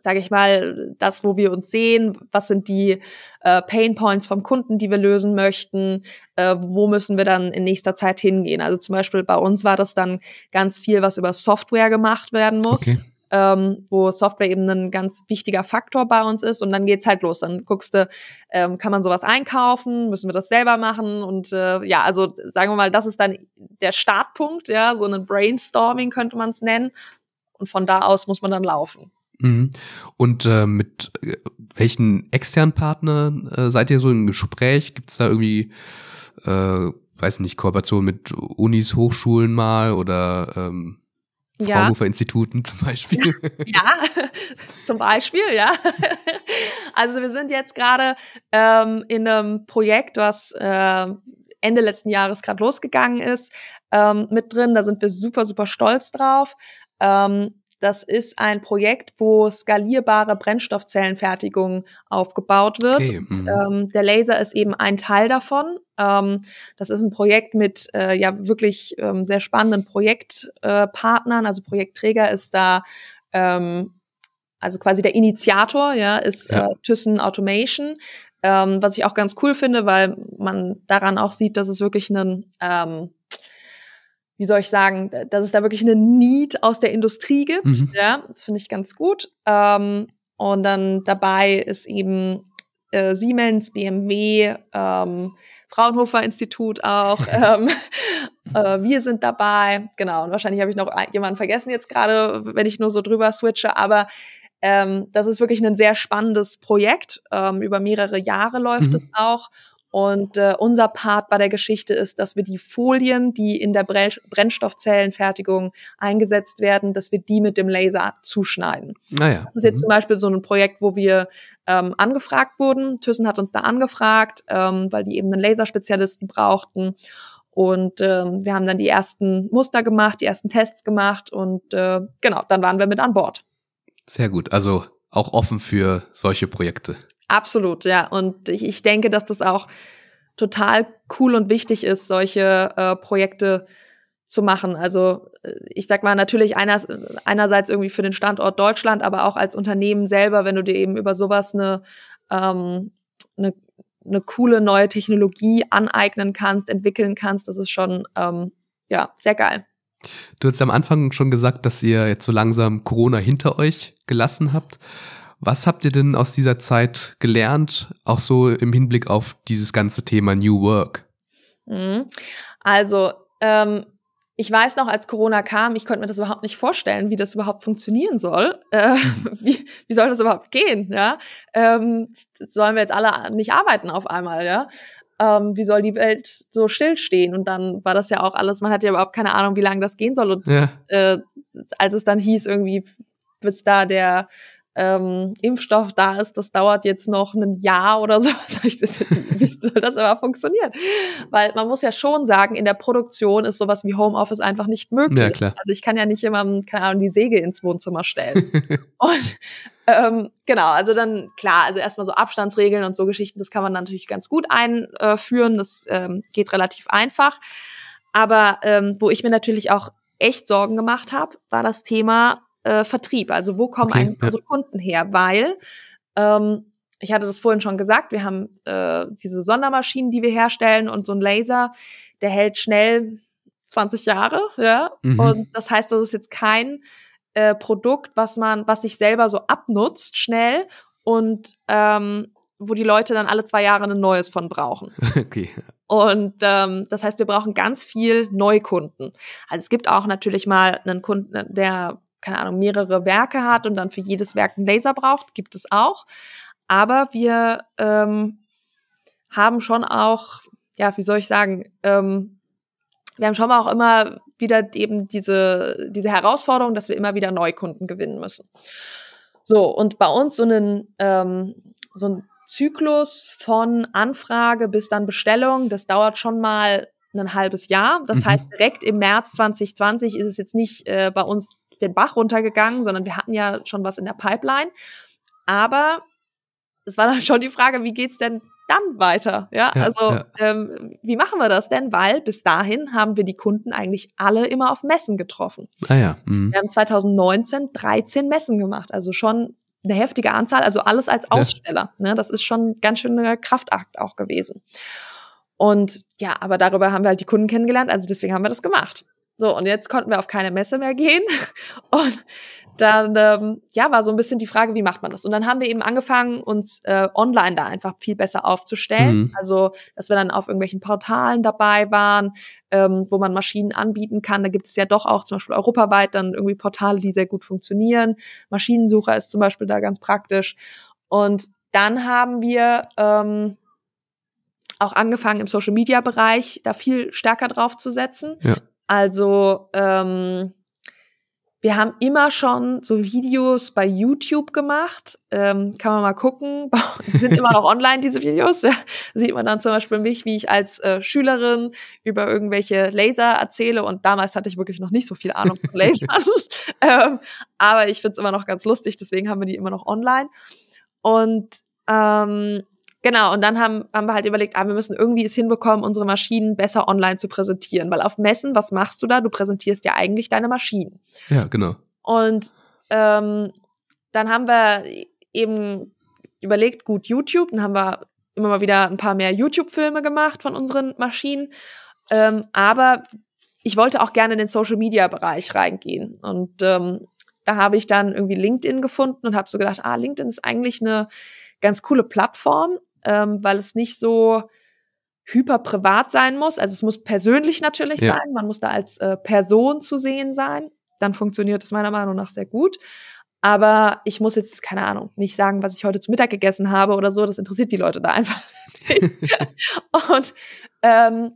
sage ich mal, das, wo wir uns sehen, was sind die äh, Pain Points vom Kunden, die wir lösen möchten, äh, wo müssen wir dann in nächster Zeit hingehen. Also zum Beispiel bei uns war das dann ganz viel, was über Software gemacht werden muss. Okay ähm, wo Software eben ein ganz wichtiger Faktor bei uns ist. Und dann geht's halt los. Dann guckst du, ähm, kann man sowas einkaufen? Müssen wir das selber machen? Und äh, ja, also sagen wir mal, das ist dann der Startpunkt, ja, so ein Brainstorming könnte man es nennen. Und von da aus muss man dann laufen. Mhm. Und äh, mit äh, welchen externen Partnern äh, seid ihr so im Gespräch? Gibt es da irgendwie, äh, weiß nicht, Kooperation mit Unis, Hochschulen mal oder ähm Fraunhofer-Instituten zum Beispiel. Ja, zum Beispiel, ja. Also wir sind jetzt gerade ähm, in einem Projekt, was äh, Ende letzten Jahres gerade losgegangen ist, ähm, mit drin. Da sind wir super, super stolz drauf. Ähm, das ist ein Projekt, wo skalierbare Brennstoffzellenfertigung aufgebaut wird. Okay. Mhm. Ähm, der Laser ist eben ein Teil davon. Ähm, das ist ein Projekt mit äh, ja wirklich ähm, sehr spannenden Projektpartnern. Äh, also Projektträger ist da ähm, also quasi der Initiator, ja, ist ja. Äh, Thyssen Automation. Ähm, was ich auch ganz cool finde, weil man daran auch sieht, dass es wirklich einen ähm, wie soll ich sagen, dass es da wirklich eine Need aus der Industrie gibt. Mhm. Ja, das finde ich ganz gut. Ähm, und dann dabei ist eben äh, Siemens, BMW, ähm, Fraunhofer Institut auch. ähm, äh, wir sind dabei. Genau. Und wahrscheinlich habe ich noch jemanden vergessen jetzt gerade, wenn ich nur so drüber switche. Aber ähm, das ist wirklich ein sehr spannendes Projekt. Ähm, über mehrere Jahre läuft mhm. es auch. Und äh, unser Part bei der Geschichte ist, dass wir die Folien, die in der Brennstoffzellenfertigung eingesetzt werden, dass wir die mit dem Laser zuschneiden. Naja. Das ist jetzt mhm. zum Beispiel so ein Projekt, wo wir ähm, angefragt wurden. Thyssen hat uns da angefragt, ähm, weil die eben einen Laserspezialisten brauchten. Und ähm, wir haben dann die ersten Muster gemacht, die ersten Tests gemacht und äh, genau, dann waren wir mit an Bord. Sehr gut. Also auch offen für solche Projekte. Absolut, ja. Und ich, ich denke, dass das auch total cool und wichtig ist, solche äh, Projekte zu machen. Also äh, ich sag mal natürlich einer, einerseits irgendwie für den Standort Deutschland, aber auch als Unternehmen selber, wenn du dir eben über sowas eine, ähm, eine, eine coole neue Technologie aneignen kannst, entwickeln kannst, das ist schon ähm, ja sehr geil. Du hast am Anfang schon gesagt, dass ihr jetzt so langsam Corona hinter euch gelassen habt. Was habt ihr denn aus dieser Zeit gelernt, auch so im Hinblick auf dieses ganze Thema New Work? Mhm. Also ähm, ich weiß noch, als Corona kam, ich konnte mir das überhaupt nicht vorstellen, wie das überhaupt funktionieren soll. Äh, wie, wie soll das überhaupt gehen? Ja? Ähm, sollen wir jetzt alle nicht arbeiten auf einmal, ja? Ähm, wie soll die Welt so stillstehen? Und dann war das ja auch alles, man hat ja überhaupt keine Ahnung, wie lange das gehen soll. Und ja. äh, als es dann hieß, irgendwie, bis da der ähm, Impfstoff da ist, das dauert jetzt noch ein Jahr oder so. wie soll das aber funktionieren? Weil man muss ja schon sagen, in der Produktion ist sowas wie Homeoffice einfach nicht möglich. Ja, klar. Also ich kann ja nicht immer, keine Ahnung, die Säge ins Wohnzimmer stellen. und ähm, genau, also dann klar, also erstmal so Abstandsregeln und so Geschichten, das kann man natürlich ganz gut einführen. Das ähm, geht relativ einfach. Aber ähm, wo ich mir natürlich auch echt Sorgen gemacht habe, war das Thema äh, Vertrieb. Also wo kommen okay, eigentlich ja. unsere Kunden her? Weil ähm, ich hatte das vorhin schon gesagt, wir haben äh, diese Sondermaschinen, die wir herstellen und so ein Laser, der hält schnell 20 Jahre, ja. Mhm. Und das heißt, das ist jetzt kein äh, Produkt, was man, was sich selber so abnutzt schnell und ähm, wo die Leute dann alle zwei Jahre ein neues von brauchen. Okay. Und ähm, das heißt, wir brauchen ganz viel Neukunden. Also es gibt auch natürlich mal einen Kunden, der keine Ahnung, mehrere Werke hat und dann für jedes Werk einen Laser braucht, gibt es auch. Aber wir ähm, haben schon auch, ja, wie soll ich sagen, ähm, wir haben schon auch immer wieder eben diese, diese Herausforderung, dass wir immer wieder Neukunden gewinnen müssen. So, und bei uns so einen, ähm, so ein Zyklus von Anfrage bis dann Bestellung, das dauert schon mal ein halbes Jahr. Das mhm. heißt, direkt im März 2020 ist es jetzt nicht äh, bei uns den Bach runtergegangen, sondern wir hatten ja schon was in der Pipeline. Aber es war dann schon die Frage, wie geht's denn dann weiter? Ja, ja also ja. Ähm, wie machen wir das denn? Weil bis dahin haben wir die Kunden eigentlich alle immer auf Messen getroffen. Ah ja. Mhm. Wir haben 2019 13 Messen gemacht, also schon eine heftige Anzahl, also alles als Aussteller. Ja. Ne, das ist schon ganz schön ein Kraftakt auch gewesen. Und ja, aber darüber haben wir halt die Kunden kennengelernt, also deswegen haben wir das gemacht. So, und jetzt konnten wir auf keine Messe mehr gehen. Und dann ähm, ja war so ein bisschen die Frage, wie macht man das? Und dann haben wir eben angefangen, uns äh, online da einfach viel besser aufzustellen. Mhm. Also, dass wir dann auf irgendwelchen Portalen dabei waren, ähm, wo man Maschinen anbieten kann. Da gibt es ja doch auch zum Beispiel europaweit dann irgendwie Portale, die sehr gut funktionieren. Maschinensucher ist zum Beispiel da ganz praktisch. Und dann haben wir ähm, auch angefangen im Social Media Bereich da viel stärker drauf zu setzen. Ja. Also ähm, wir haben immer schon so Videos bei YouTube gemacht. Ähm, kann man mal gucken. Sind immer noch online, diese Videos. Da sieht man dann zum Beispiel mich, wie ich als äh, Schülerin über irgendwelche Laser erzähle. Und damals hatte ich wirklich noch nicht so viel Ahnung von Lasern. ähm, aber ich finde es immer noch ganz lustig, deswegen haben wir die immer noch online. Und ähm, Genau, und dann haben, haben wir halt überlegt, ah, wir müssen irgendwie es hinbekommen, unsere Maschinen besser online zu präsentieren. Weil auf Messen, was machst du da? Du präsentierst ja eigentlich deine Maschinen. Ja, genau. Und ähm, dann haben wir eben überlegt, gut, YouTube, dann haben wir immer mal wieder ein paar mehr YouTube-Filme gemacht von unseren Maschinen. Ähm, aber ich wollte auch gerne in den Social-Media-Bereich reingehen. Und ähm, da habe ich dann irgendwie LinkedIn gefunden und habe so gedacht, ah, LinkedIn ist eigentlich eine ganz coole Plattform, ähm, weil es nicht so hyper privat sein muss. Also es muss persönlich natürlich ja. sein. Man muss da als äh, Person zu sehen sein. Dann funktioniert es meiner Meinung nach sehr gut. Aber ich muss jetzt, keine Ahnung, nicht sagen, was ich heute zu Mittag gegessen habe oder so. Das interessiert die Leute da einfach nicht. Und ähm,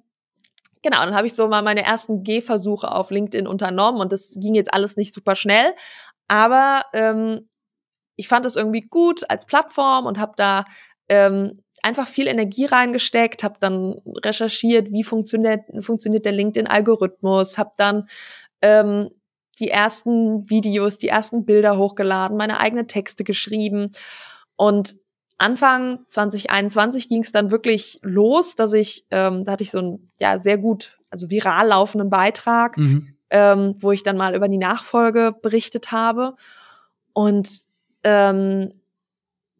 genau, dann habe ich so mal meine ersten Gehversuche auf LinkedIn unternommen und das ging jetzt alles nicht super schnell. Aber ähm, ich fand es irgendwie gut als Plattform und habe da ähm, einfach viel Energie reingesteckt, habe dann recherchiert, wie funktioniert, funktioniert der LinkedIn-Algorithmus, habe dann ähm, die ersten Videos, die ersten Bilder hochgeladen, meine eigenen Texte geschrieben und Anfang 2021 ging es dann wirklich los, dass ich, ähm, da hatte ich so einen ja sehr gut, also viral laufenden Beitrag, mhm. ähm, wo ich dann mal über die Nachfolge berichtet habe. Und ähm,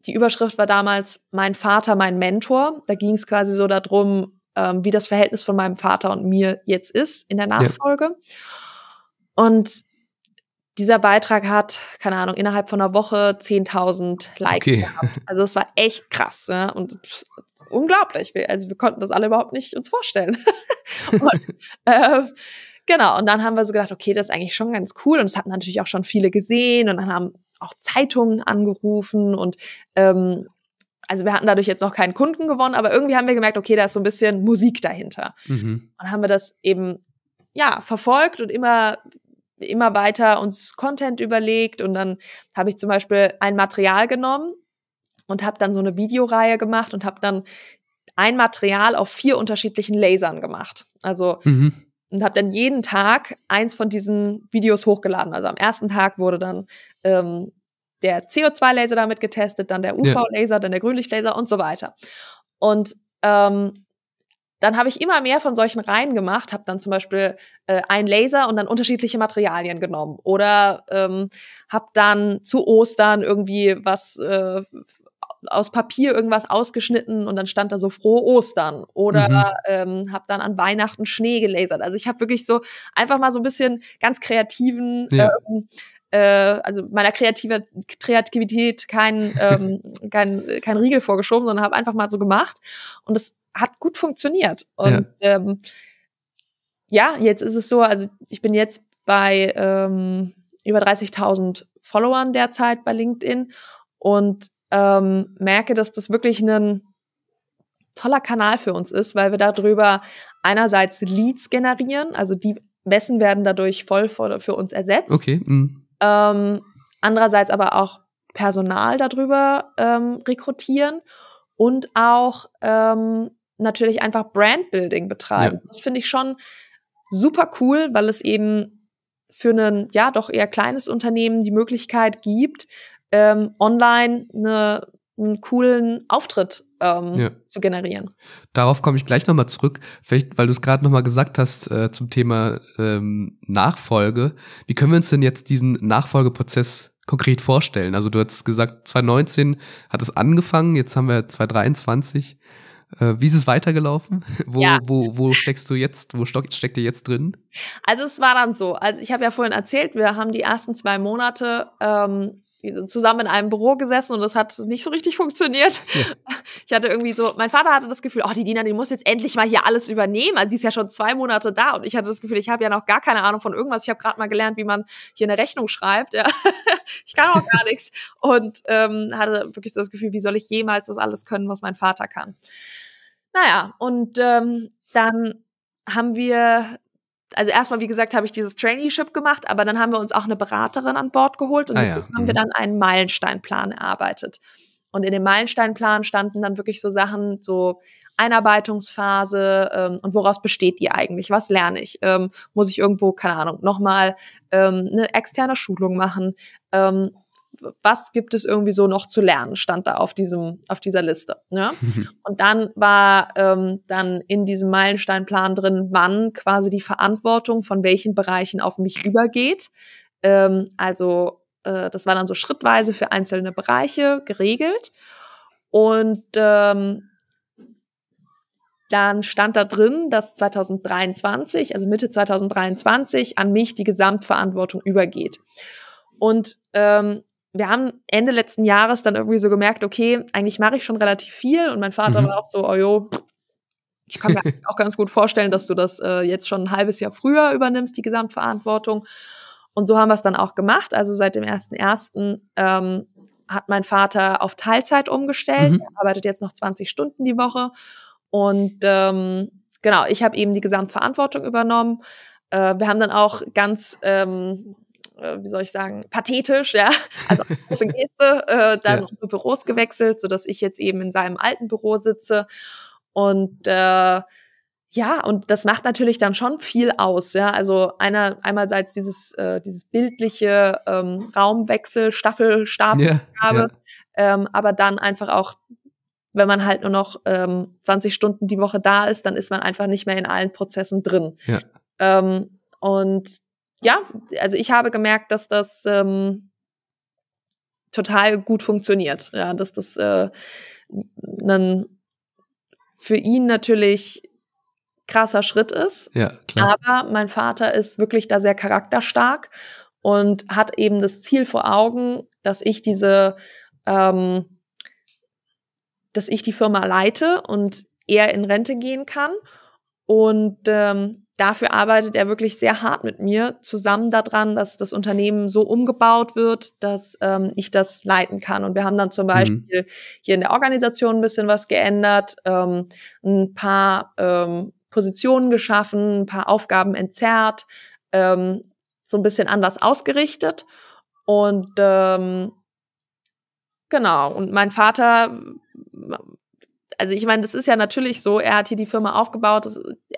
die Überschrift war damals Mein Vater, mein Mentor. Da ging es quasi so darum, ähm, wie das Verhältnis von meinem Vater und mir jetzt ist in der Nachfolge. Ja. Und dieser Beitrag hat, keine Ahnung, innerhalb von einer Woche 10.000 Likes okay. gehabt. Also es war echt krass ja? und unglaublich. Also wir konnten das alle überhaupt nicht uns vorstellen. und, äh, genau, und dann haben wir so gedacht, okay, das ist eigentlich schon ganz cool. Und es hatten natürlich auch schon viele gesehen und dann haben auch Zeitungen angerufen und ähm, also wir hatten dadurch jetzt noch keinen Kunden gewonnen, aber irgendwie haben wir gemerkt, okay, da ist so ein bisschen Musik dahinter. Mhm. Und haben wir das eben ja verfolgt und immer immer weiter uns Content überlegt und dann habe ich zum Beispiel ein Material genommen und habe dann so eine Videoreihe gemacht und habe dann ein Material auf vier unterschiedlichen Lasern gemacht. Also mhm. Und habe dann jeden Tag eins von diesen Videos hochgeladen. Also am ersten Tag wurde dann ähm, der CO2-Laser damit getestet, dann der UV-Laser, ja. dann der Grünlichtlaser und so weiter. Und ähm, dann habe ich immer mehr von solchen Reihen gemacht, habe dann zum Beispiel äh, ein Laser und dann unterschiedliche Materialien genommen oder ähm, habe dann zu Ostern irgendwie was äh, aus Papier irgendwas ausgeschnitten und dann stand da so frohe Ostern oder mhm. ähm, habe dann an Weihnachten Schnee gelasert. Also ich habe wirklich so einfach mal so ein bisschen ganz kreativen ja. ähm, äh, also meiner Kreative, Kreativität kein, ähm, kein, kein Riegel vorgeschoben, sondern habe einfach mal so gemacht. Und das hat gut funktioniert. Und ja, ähm, ja jetzt ist es so, also ich bin jetzt bei ähm, über 30.000 Followern derzeit bei LinkedIn und ähm, merke, dass das wirklich ein toller Kanal für uns ist, weil wir darüber einerseits Leads generieren, also die Messen werden dadurch voll für uns ersetzt. Okay. Mhm. Ähm, andererseits aber auch Personal darüber ähm, rekrutieren und auch ähm, natürlich einfach Brandbuilding betreiben. Ja. Das finde ich schon super cool, weil es eben für ein ja doch eher kleines Unternehmen die Möglichkeit gibt, ähm, online eine, einen coolen Auftritt ähm, ja. zu generieren. Darauf komme ich gleich nochmal zurück. Vielleicht, weil du es gerade nochmal gesagt hast äh, zum Thema ähm, Nachfolge. Wie können wir uns denn jetzt diesen Nachfolgeprozess konkret vorstellen? Also du hast gesagt, 2019 hat es angefangen, jetzt haben wir 2023. Äh, wie ist es weitergelaufen? Wo, ja. wo, wo steckst du jetzt, wo steckt, steckt ihr jetzt drin? Also es war dann so, also ich habe ja vorhin erzählt, wir haben die ersten zwei Monate ähm, zusammen in einem Büro gesessen und das hat nicht so richtig funktioniert. Ja. Ich hatte irgendwie so, mein Vater hatte das Gefühl, oh, die Dina, die muss jetzt endlich mal hier alles übernehmen. Also die ist ja schon zwei Monate da und ich hatte das Gefühl, ich habe ja noch gar keine Ahnung von irgendwas. Ich habe gerade mal gelernt, wie man hier eine Rechnung schreibt. Ja. ich kann auch gar nichts und ähm, hatte wirklich so das Gefühl, wie soll ich jemals das alles können, was mein Vater kann. Naja, und ähm, dann haben wir also erstmal, wie gesagt, habe ich dieses Traineeship gemacht, aber dann haben wir uns auch eine Beraterin an Bord geholt und ah, ja. haben wir mhm. dann einen Meilensteinplan erarbeitet. Und in dem Meilensteinplan standen dann wirklich so Sachen, so Einarbeitungsphase ähm, und woraus besteht die eigentlich? Was lerne ich? Ähm, muss ich irgendwo, keine Ahnung, nochmal ähm, eine externe Schulung machen? Ähm, was gibt es irgendwie so noch zu lernen, stand da auf diesem, auf dieser Liste. Ne? Und dann war ähm, dann in diesem Meilensteinplan drin, wann quasi die Verantwortung von welchen Bereichen auf mich übergeht. Ähm, also äh, das war dann so schrittweise für einzelne Bereiche geregelt. Und ähm, dann stand da drin, dass 2023, also Mitte 2023, an mich die Gesamtverantwortung übergeht. Und ähm, wir haben Ende letzten Jahres dann irgendwie so gemerkt, okay, eigentlich mache ich schon relativ viel und mein Vater mhm. war auch so, oh jo, ich kann mir auch ganz gut vorstellen, dass du das äh, jetzt schon ein halbes Jahr früher übernimmst, die Gesamtverantwortung. Und so haben wir es dann auch gemacht. Also seit dem 1.1. Ähm, hat mein Vater auf Teilzeit umgestellt. Mhm. Er arbeitet jetzt noch 20 Stunden die Woche. Und ähm, genau, ich habe eben die Gesamtverantwortung übernommen. Äh, wir haben dann auch ganz ähm, äh, wie soll ich sagen, pathetisch, ja, also große Geste, äh, dann ja. unsere Büros gewechselt, so dass ich jetzt eben in seinem alten Büro sitze und äh, ja, und das macht natürlich dann schon viel aus, ja. Also einer, einmalseits dieses, äh, dieses bildliche ähm, Raumwechsel, Staffelstab, ja, ja. ähm, aber dann einfach auch wenn man halt nur noch ähm, 20 Stunden die Woche da ist, dann ist man einfach nicht mehr in allen Prozessen drin. Ja. Ähm, und ja, also ich habe gemerkt, dass das ähm, total gut funktioniert. Ja, dass das äh, ein für ihn natürlich krasser Schritt ist. Ja, klar. Aber mein Vater ist wirklich da sehr charakterstark und hat eben das Ziel vor Augen, dass ich diese, ähm, dass ich die Firma leite und er in Rente gehen kann. Und ähm, dafür arbeitet er wirklich sehr hart mit mir zusammen daran, dass das Unternehmen so umgebaut wird, dass ähm, ich das leiten kann. Und wir haben dann zum mhm. Beispiel mhm. hier in der Organisation ein bisschen was geändert, ähm, ein paar ähm, Positionen geschaffen, ein paar Aufgaben entzerrt, ähm, so ein bisschen anders ausgerichtet. Und ähm, genau, und mein Vater also ich meine, das ist ja natürlich so, er hat hier die Firma aufgebaut,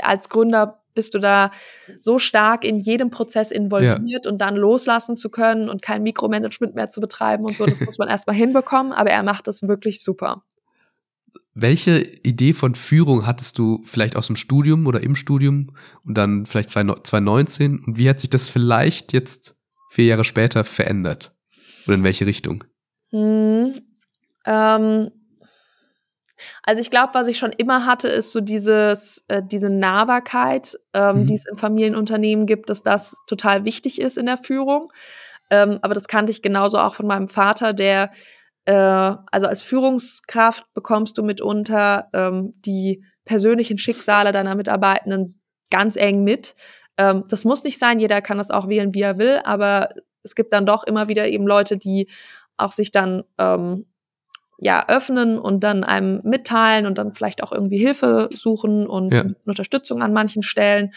als Gründer bist du da so stark in jedem Prozess involviert ja. und dann loslassen zu können und kein Mikromanagement mehr zu betreiben und so, das muss man erstmal hinbekommen, aber er macht das wirklich super. Welche Idee von Führung hattest du vielleicht aus dem Studium oder im Studium und dann vielleicht 2019 und wie hat sich das vielleicht jetzt vier Jahre später verändert? Oder in welche Richtung? Hm, ähm, also ich glaube, was ich schon immer hatte, ist so dieses, äh, diese Nahbarkeit, ähm, mhm. die es im Familienunternehmen gibt, dass das total wichtig ist in der Führung. Ähm, aber das kannte ich genauso auch von meinem Vater, der äh, also als Führungskraft bekommst du mitunter ähm, die persönlichen Schicksale deiner Mitarbeitenden ganz eng mit. Ähm, das muss nicht sein, jeder kann das auch wählen, wie er will, aber es gibt dann doch immer wieder eben Leute, die auch sich dann ähm, ja öffnen und dann einem mitteilen und dann vielleicht auch irgendwie Hilfe suchen und ja. Unterstützung an manchen Stellen.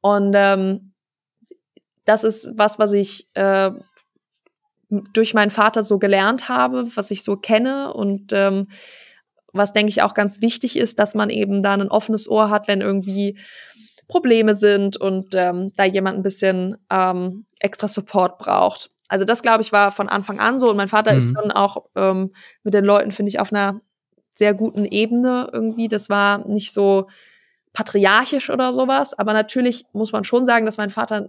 Und ähm, das ist was, was ich äh, durch meinen Vater so gelernt habe, was ich so kenne und ähm, was denke ich auch ganz wichtig ist, dass man eben da ein offenes Ohr hat, wenn irgendwie Probleme sind und ähm, da jemand ein bisschen ähm, extra Support braucht. Also das, glaube ich, war von Anfang an so. Und mein Vater mhm. ist schon auch ähm, mit den Leuten, finde ich, auf einer sehr guten Ebene irgendwie. Das war nicht so patriarchisch oder sowas. Aber natürlich muss man schon sagen, dass mein Vater,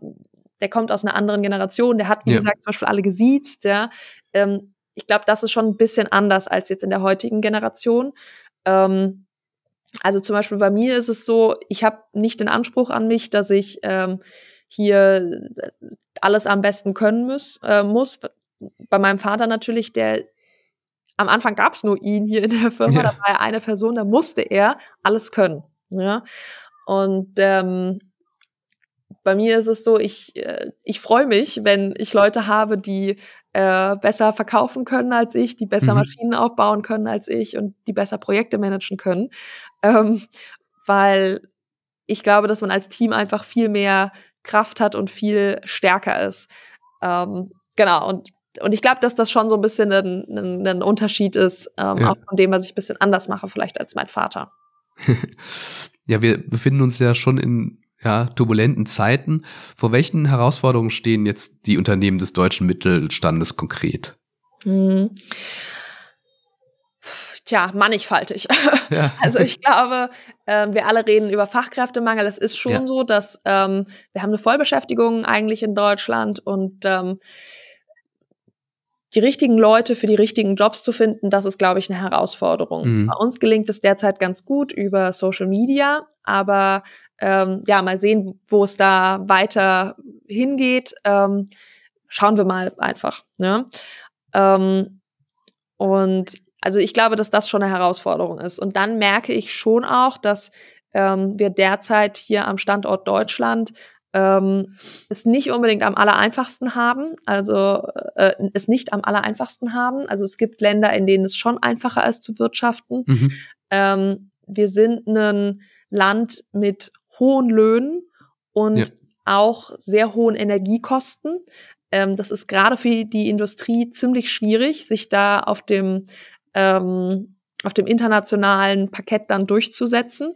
der kommt aus einer anderen Generation. Der hat, wie ja. gesagt, zum Beispiel alle gesiezt. Ja. Ähm, ich glaube, das ist schon ein bisschen anders als jetzt in der heutigen Generation. Ähm, also zum Beispiel bei mir ist es so, ich habe nicht den Anspruch an mich, dass ich ähm, hier alles am besten können muss. Äh, muss. Bei meinem Vater natürlich, der am Anfang gab es nur ihn hier in der Firma, ja. da war er eine Person, da musste er alles können. Ja? Und ähm, bei mir ist es so, ich, äh, ich freue mich, wenn ich Leute habe, die äh, besser verkaufen können als ich, die besser mhm. Maschinen aufbauen können als ich und die besser Projekte managen können. Ähm, weil ich glaube, dass man als Team einfach viel mehr Kraft hat und viel stärker ist. Ähm, genau, und, und ich glaube, dass das schon so ein bisschen ein, ein, ein Unterschied ist, ähm, ja. auch von dem, was ich ein bisschen anders mache, vielleicht als mein Vater. ja, wir befinden uns ja schon in ja, turbulenten Zeiten. Vor welchen Herausforderungen stehen jetzt die Unternehmen des deutschen Mittelstandes konkret? Hm tja, mannigfaltig. Ja. Also ich glaube, äh, wir alle reden über Fachkräftemangel. Es ist schon ja. so, dass ähm, wir haben eine Vollbeschäftigung eigentlich in Deutschland und ähm, die richtigen Leute für die richtigen Jobs zu finden, das ist, glaube ich, eine Herausforderung. Mhm. Bei uns gelingt es derzeit ganz gut über Social Media, aber ähm, ja, mal sehen, wo es da weiter hingeht. Ähm, schauen wir mal einfach. Ne? Ähm, und also ich glaube, dass das schon eine Herausforderung ist. Und dann merke ich schon auch, dass ähm, wir derzeit hier am Standort Deutschland ähm, es nicht unbedingt am allereinfachsten haben, also äh, es nicht am allereinfachsten haben. Also es gibt Länder, in denen es schon einfacher ist zu wirtschaften. Mhm. Ähm, wir sind ein Land mit hohen Löhnen und ja. auch sehr hohen Energiekosten. Ähm, das ist gerade für die Industrie ziemlich schwierig, sich da auf dem ähm, auf dem internationalen Parkett dann durchzusetzen.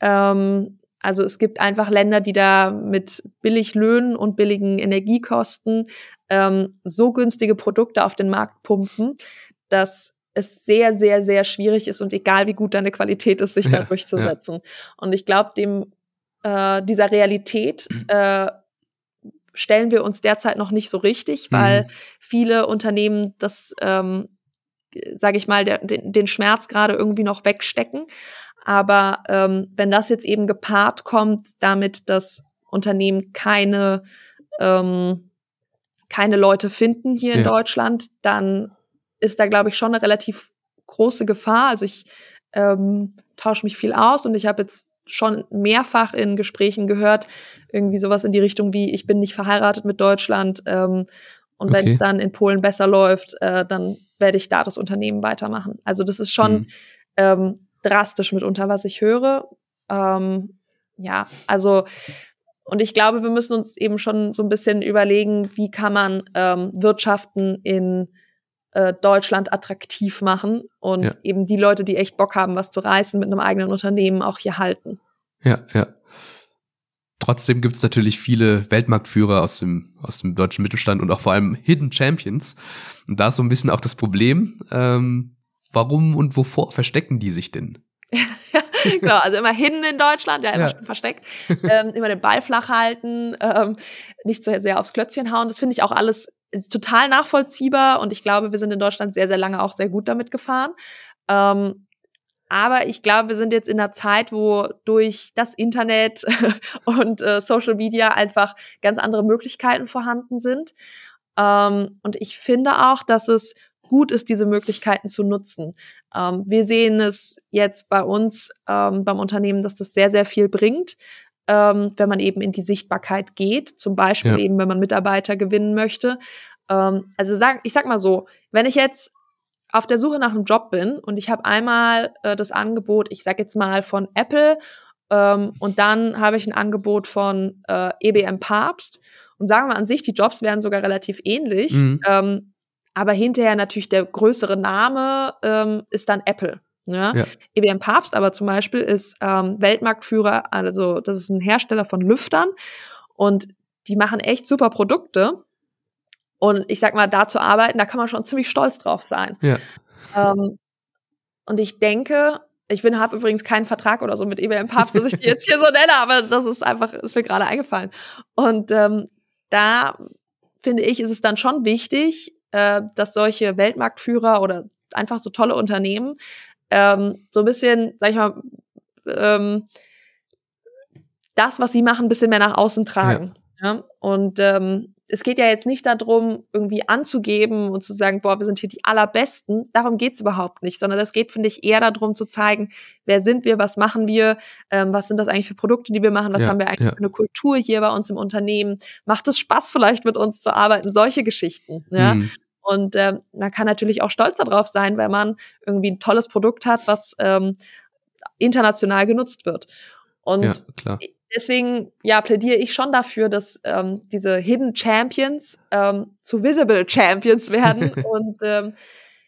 Ähm, also es gibt einfach Länder, die da mit billig Löhnen und billigen Energiekosten ähm, so günstige Produkte auf den Markt pumpen, dass es sehr, sehr, sehr schwierig ist und egal wie gut deine Qualität ist, sich ja, da durchzusetzen. Ja. Und ich glaube, dem äh, dieser Realität äh, stellen wir uns derzeit noch nicht so richtig, weil mhm. viele Unternehmen das, ähm, sage ich mal, der, den, den Schmerz gerade irgendwie noch wegstecken. Aber ähm, wenn das jetzt eben gepaart kommt damit, dass Unternehmen keine ähm, keine Leute finden hier in ja. Deutschland, dann ist da, glaube ich, schon eine relativ große Gefahr. Also ich ähm, tausche mich viel aus und ich habe jetzt schon mehrfach in Gesprächen gehört, irgendwie sowas in die Richtung wie, ich bin nicht verheiratet mit Deutschland ähm, und okay. wenn es dann in Polen besser läuft, äh, dann werde ich da das Unternehmen weitermachen. Also das ist schon mhm. ähm, drastisch mitunter, was ich höre. Ähm, ja, also und ich glaube, wir müssen uns eben schon so ein bisschen überlegen, wie kann man ähm, Wirtschaften in äh, Deutschland attraktiv machen und ja. eben die Leute, die echt Bock haben, was zu reißen mit einem eigenen Unternehmen, auch hier halten. Ja, ja. Trotzdem gibt es natürlich viele Weltmarktführer aus dem, aus dem deutschen Mittelstand und auch vor allem Hidden Champions. Und da ist so ein bisschen auch das Problem, ähm, warum und wovor verstecken die sich denn? genau, also immer hinten in Deutschland, ja, immer ja. versteckt. Ähm, immer den Ball flach halten, ähm, nicht so sehr aufs Klötzchen hauen. Das finde ich auch alles total nachvollziehbar und ich glaube, wir sind in Deutschland sehr, sehr lange auch sehr gut damit gefahren. Ähm, aber ich glaube, wir sind jetzt in einer Zeit, wo durch das Internet und äh, Social Media einfach ganz andere Möglichkeiten vorhanden sind. Ähm, und ich finde auch, dass es gut ist, diese Möglichkeiten zu nutzen. Ähm, wir sehen es jetzt bei uns ähm, beim Unternehmen, dass das sehr, sehr viel bringt, ähm, wenn man eben in die Sichtbarkeit geht, zum Beispiel ja. eben, wenn man Mitarbeiter gewinnen möchte. Ähm, also sag, ich sag mal so, wenn ich jetzt auf der Suche nach einem Job bin und ich habe einmal äh, das Angebot, ich sag jetzt mal von Apple ähm, und dann habe ich ein Angebot von äh, EBM Papst und sagen wir an sich, die Jobs wären sogar relativ ähnlich. Mhm. Ähm, aber hinterher natürlich der größere Name ähm, ist dann Apple. Ja? ja. EBM Papst aber zum Beispiel ist ähm, Weltmarktführer, also das ist ein Hersteller von Lüftern und die machen echt super Produkte. Und ich sag mal, da zu arbeiten, da kann man schon ziemlich stolz drauf sein. Ja. Ähm, und ich denke, ich bin habe übrigens keinen Vertrag oder so mit EBM Papst, dass ich die jetzt hier so nenne, aber das ist einfach, ist mir gerade eingefallen. Und ähm, da finde ich, ist es dann schon wichtig, äh, dass solche Weltmarktführer oder einfach so tolle Unternehmen ähm, so ein bisschen, sag ich mal, ähm, das, was sie machen, ein bisschen mehr nach außen tragen. Ja. ja? Und ähm, es geht ja jetzt nicht darum, irgendwie anzugeben und zu sagen, boah, wir sind hier die allerbesten. Darum geht's überhaupt nicht, sondern es geht, finde ich, eher darum zu zeigen, wer sind wir, was machen wir, ähm, was sind das eigentlich für Produkte, die wir machen, was ja, haben wir eigentlich ja. für eine Kultur hier bei uns im Unternehmen. Macht es Spaß, vielleicht mit uns zu arbeiten? Solche Geschichten. Ja? Mhm. Und äh, man kann natürlich auch stolz darauf sein, wenn man irgendwie ein tolles Produkt hat, was ähm, international genutzt wird. Und ja, klar deswegen ja plädiere ich schon dafür, dass ähm, diese Hidden Champions ähm, zu Visible Champions werden und ähm,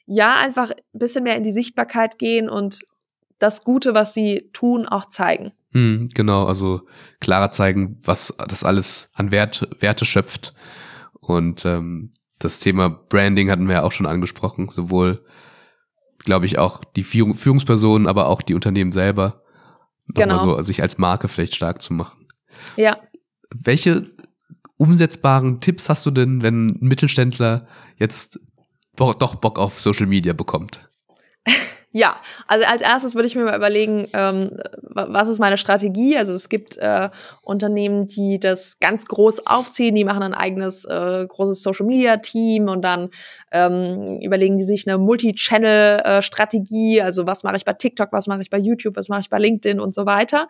ja einfach ein bisschen mehr in die Sichtbarkeit gehen und das Gute, was sie tun, auch zeigen. Hm, genau, also klarer zeigen, was das alles an Wert, Werte schöpft. Und ähm, das Thema Branding hatten wir ja auch schon angesprochen, sowohl, glaube ich, auch die Führung, Führungspersonen, aber auch die Unternehmen selber genau. so sich als Marke vielleicht stark zu machen. Ja. Welche umsetzbaren Tipps hast du denn, wenn ein Mittelständler jetzt doch Bock auf Social Media bekommt? Ja, also als erstes würde ich mir mal überlegen, ähm, was ist meine Strategie? Also es gibt äh, Unternehmen, die das ganz groß aufziehen, die machen ein eigenes äh, großes Social Media Team und dann ähm, überlegen die sich eine Multi-Channel-Strategie. Äh, also was mache ich bei TikTok, was mache ich bei YouTube, was mache ich bei LinkedIn und so weiter.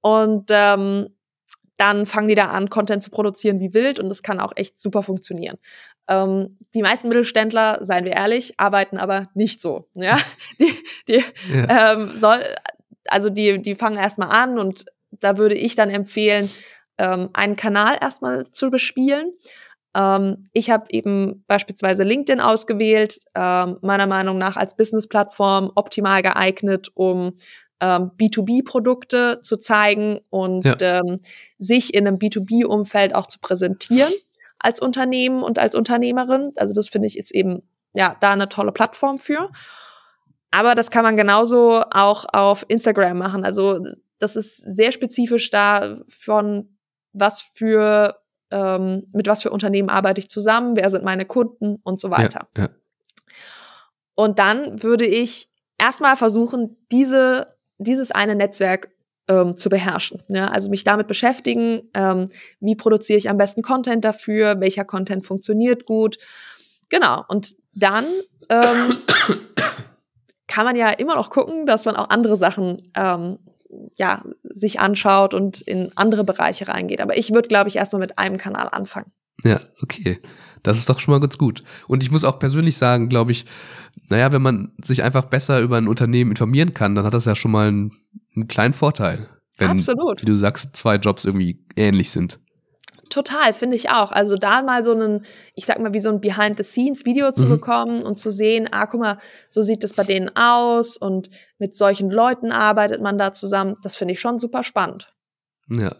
Und ähm, dann fangen die da an, Content zu produzieren wie wild und das kann auch echt super funktionieren. Ähm, die meisten Mittelständler, seien wir ehrlich, arbeiten aber nicht so. Ja, die, die ja. Ähm, soll, also die, die fangen erstmal an und da würde ich dann empfehlen, ähm, einen Kanal erstmal zu bespielen. Ähm, ich habe eben beispielsweise LinkedIn ausgewählt, ähm, meiner Meinung nach als Business-Plattform optimal geeignet, um ähm, B2B-Produkte zu zeigen und ja. ähm, sich in einem B2B-Umfeld auch zu präsentieren als Unternehmen und als Unternehmerin. Also das finde ich ist eben ja, da eine tolle Plattform für. Aber das kann man genauso auch auf Instagram machen. Also das ist sehr spezifisch da von was für ähm, mit was für Unternehmen arbeite ich zusammen, wer sind meine Kunden und so weiter. Ja, ja. Und dann würde ich erstmal versuchen, diese, dieses eine Netzwerk ähm, zu beherrschen. Ja? Also mich damit beschäftigen, ähm, wie produziere ich am besten Content dafür, welcher Content funktioniert gut. Genau. Und dann ähm, kann man ja immer noch gucken, dass man auch andere Sachen ähm, ja, sich anschaut und in andere Bereiche reingeht. Aber ich würde, glaube ich, erstmal mit einem Kanal anfangen. Ja, okay. Das ist doch schon mal ganz gut. Und ich muss auch persönlich sagen, glaube ich, naja, wenn man sich einfach besser über ein Unternehmen informieren kann, dann hat das ja schon mal einen, einen kleinen Vorteil. Wenn, Absolut. Wie du sagst, zwei Jobs irgendwie ähnlich sind. Total, finde ich auch. Also da mal so einen, ich sag mal, wie so ein Behind-the-Scenes-Video zu mhm. bekommen und zu sehen, ah, guck mal, so sieht es bei denen aus und mit solchen Leuten arbeitet man da zusammen. Das finde ich schon super spannend. Ja,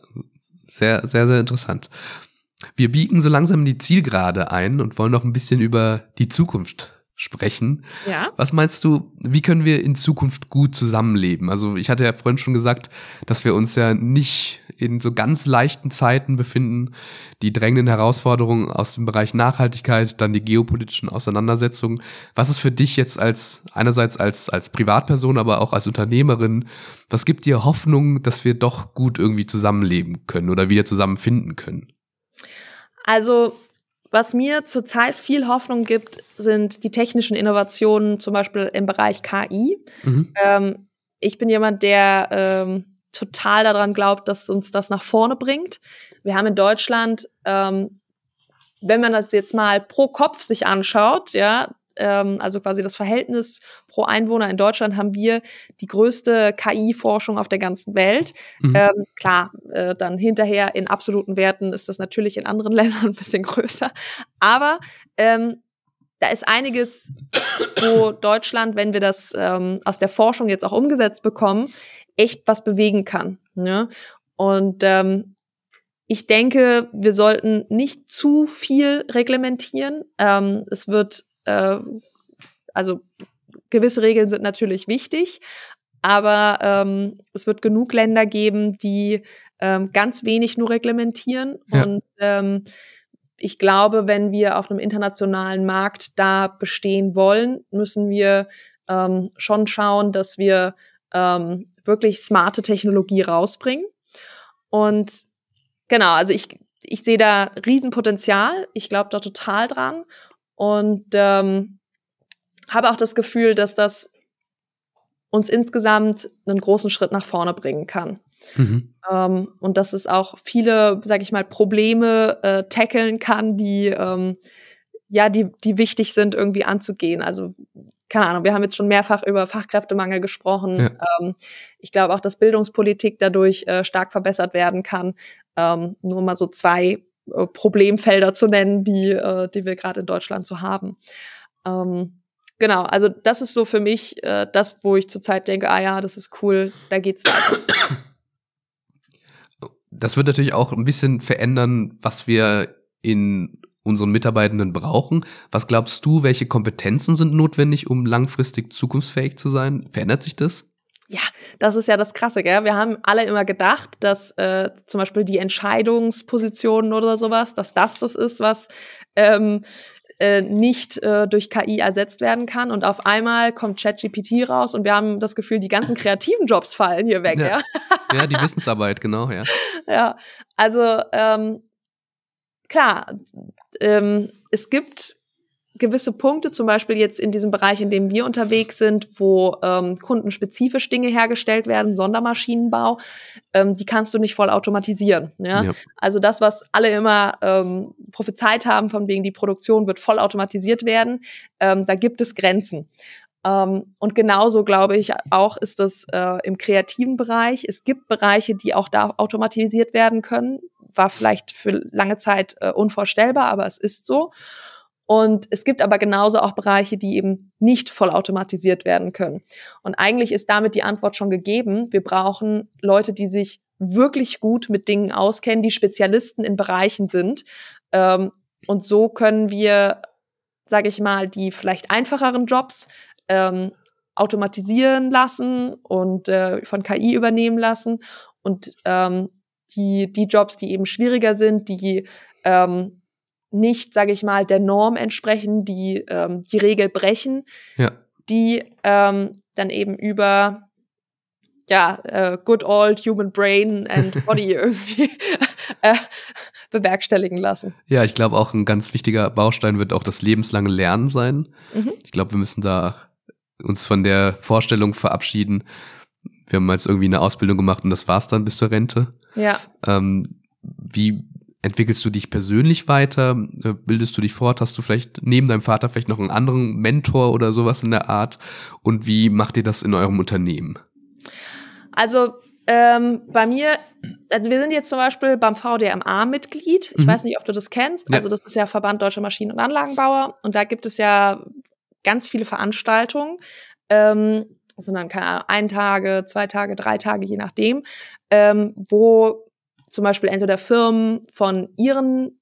sehr, sehr, sehr interessant. Wir biegen so langsam die Zielgerade ein und wollen noch ein bisschen über die Zukunft sprechen. Ja. Was meinst du, wie können wir in Zukunft gut zusammenleben? Also ich hatte ja vorhin schon gesagt, dass wir uns ja nicht in so ganz leichten Zeiten befinden. Die drängenden Herausforderungen aus dem Bereich Nachhaltigkeit, dann die geopolitischen Auseinandersetzungen. Was ist für dich jetzt als, einerseits als, als Privatperson, aber auch als Unternehmerin, was gibt dir Hoffnung, dass wir doch gut irgendwie zusammenleben können oder wieder zusammenfinden können? Also was mir zurzeit viel Hoffnung gibt, sind die technischen Innovationen, zum Beispiel im Bereich KI. Mhm. Ähm, ich bin jemand, der ähm, total daran glaubt, dass uns das nach vorne bringt. Wir haben in Deutschland, ähm, wenn man das jetzt mal pro Kopf sich anschaut, ja, ähm, also quasi das Verhältnis pro Einwohner in Deutschland, haben wir die größte KI-Forschung auf der ganzen Welt. Mhm. Ähm, klar, äh, dann hinterher in absoluten Werten ist das natürlich in anderen Ländern ein bisschen größer. Aber ähm, da ist einiges, wo Deutschland, wenn wir das ähm, aus der Forschung jetzt auch umgesetzt bekommen, echt was bewegen kann. Ne? Und ähm, ich denke, wir sollten nicht zu viel reglementieren. Ähm, es wird äh, also gewisse Regeln sind natürlich wichtig, aber ähm, es wird genug Länder geben, die ähm, ganz wenig nur reglementieren. Ja. Und ähm, ich glaube, wenn wir auf einem internationalen Markt da bestehen wollen, müssen wir ähm, schon schauen, dass wir ähm, wirklich smarte Technologie rausbringen. Und genau, also ich, ich sehe da Riesenpotenzial. Ich glaube da total dran und ähm, habe auch das Gefühl, dass das uns insgesamt einen großen Schritt nach vorne bringen kann. Mhm. Ähm, und dass es auch viele, sag ich mal, Probleme äh, tackeln kann, die ähm, ja, die, die wichtig sind, irgendwie anzugehen. Also, keine Ahnung, wir haben jetzt schon mehrfach über Fachkräftemangel gesprochen. Ja. Ähm, ich glaube auch, dass Bildungspolitik dadurch äh, stark verbessert werden kann. Ähm, nur mal so zwei äh, Problemfelder zu nennen, die, äh, die wir gerade in Deutschland so haben. Ähm, genau, also das ist so für mich äh, das, wo ich zurzeit denke, ah ja, das ist cool, da geht's weiter. Das wird natürlich auch ein bisschen verändern, was wir in unseren Mitarbeitenden brauchen. Was glaubst du, welche Kompetenzen sind notwendig, um langfristig zukunftsfähig zu sein? Verändert sich das? Ja, das ist ja das Krasse, gell? Wir haben alle immer gedacht, dass äh, zum Beispiel die Entscheidungspositionen oder sowas, dass das das ist, was ähm, äh, nicht äh, durch KI ersetzt werden kann. Und auf einmal kommt ChatGPT raus und wir haben das Gefühl, die ganzen kreativen Jobs fallen hier weg. Ja, ja? ja die Wissensarbeit, genau, ja. Ja, also ähm, klar, ähm, es gibt gewisse Punkte, zum Beispiel jetzt in diesem Bereich, in dem wir unterwegs sind, wo ähm, kundenspezifisch Dinge hergestellt werden, Sondermaschinenbau, ähm, die kannst du nicht voll automatisieren. Ja? ja. Also das, was alle immer ähm, prophezeit haben, von wegen die Produktion wird voll automatisiert werden, ähm, da gibt es Grenzen. Ähm, und genauso glaube ich auch ist das äh, im kreativen Bereich. Es gibt Bereiche, die auch da automatisiert werden können. War vielleicht für lange Zeit äh, unvorstellbar, aber es ist so. Und es gibt aber genauso auch Bereiche, die eben nicht vollautomatisiert werden können. Und eigentlich ist damit die Antwort schon gegeben. Wir brauchen Leute, die sich wirklich gut mit Dingen auskennen, die Spezialisten in Bereichen sind. Ähm, und so können wir sage ich mal, die vielleicht einfacheren Jobs ähm, automatisieren lassen und äh, von KI übernehmen lassen und ähm, die, die Jobs, die eben schwieriger sind, die nicht, sage ich mal, der Norm entsprechen, die ähm, die Regel brechen, Ja. die ähm, dann eben über ja, äh, good old human brain and body irgendwie äh, bewerkstelligen lassen. Ja, ich glaube auch ein ganz wichtiger Baustein wird auch das lebenslange Lernen sein. Mhm. Ich glaube, wir müssen da uns von der Vorstellung verabschieden. Wir haben jetzt irgendwie eine Ausbildung gemacht und das war's dann bis zur Rente. Ja. Ähm, wie entwickelst du dich persönlich weiter? Äh, Bildest du dich fort? Hast du vielleicht neben deinem Vater vielleicht noch einen anderen Mentor oder sowas in der Art? Und wie macht ihr das in eurem Unternehmen? Also ähm, bei mir, also wir sind jetzt zum Beispiel beim VDMA Mitglied. Ich Mhm. weiß nicht, ob du das kennst. Ja. Also das ist ja Verband Deutscher Maschinen- und Anlagenbauer und da gibt es ja ganz viele Veranstaltungen. Ähm, dann keine Ahnung, ein Tage, zwei Tage, drei Tage, je nachdem, ähm, wo zum Beispiel entweder Firmen von ihren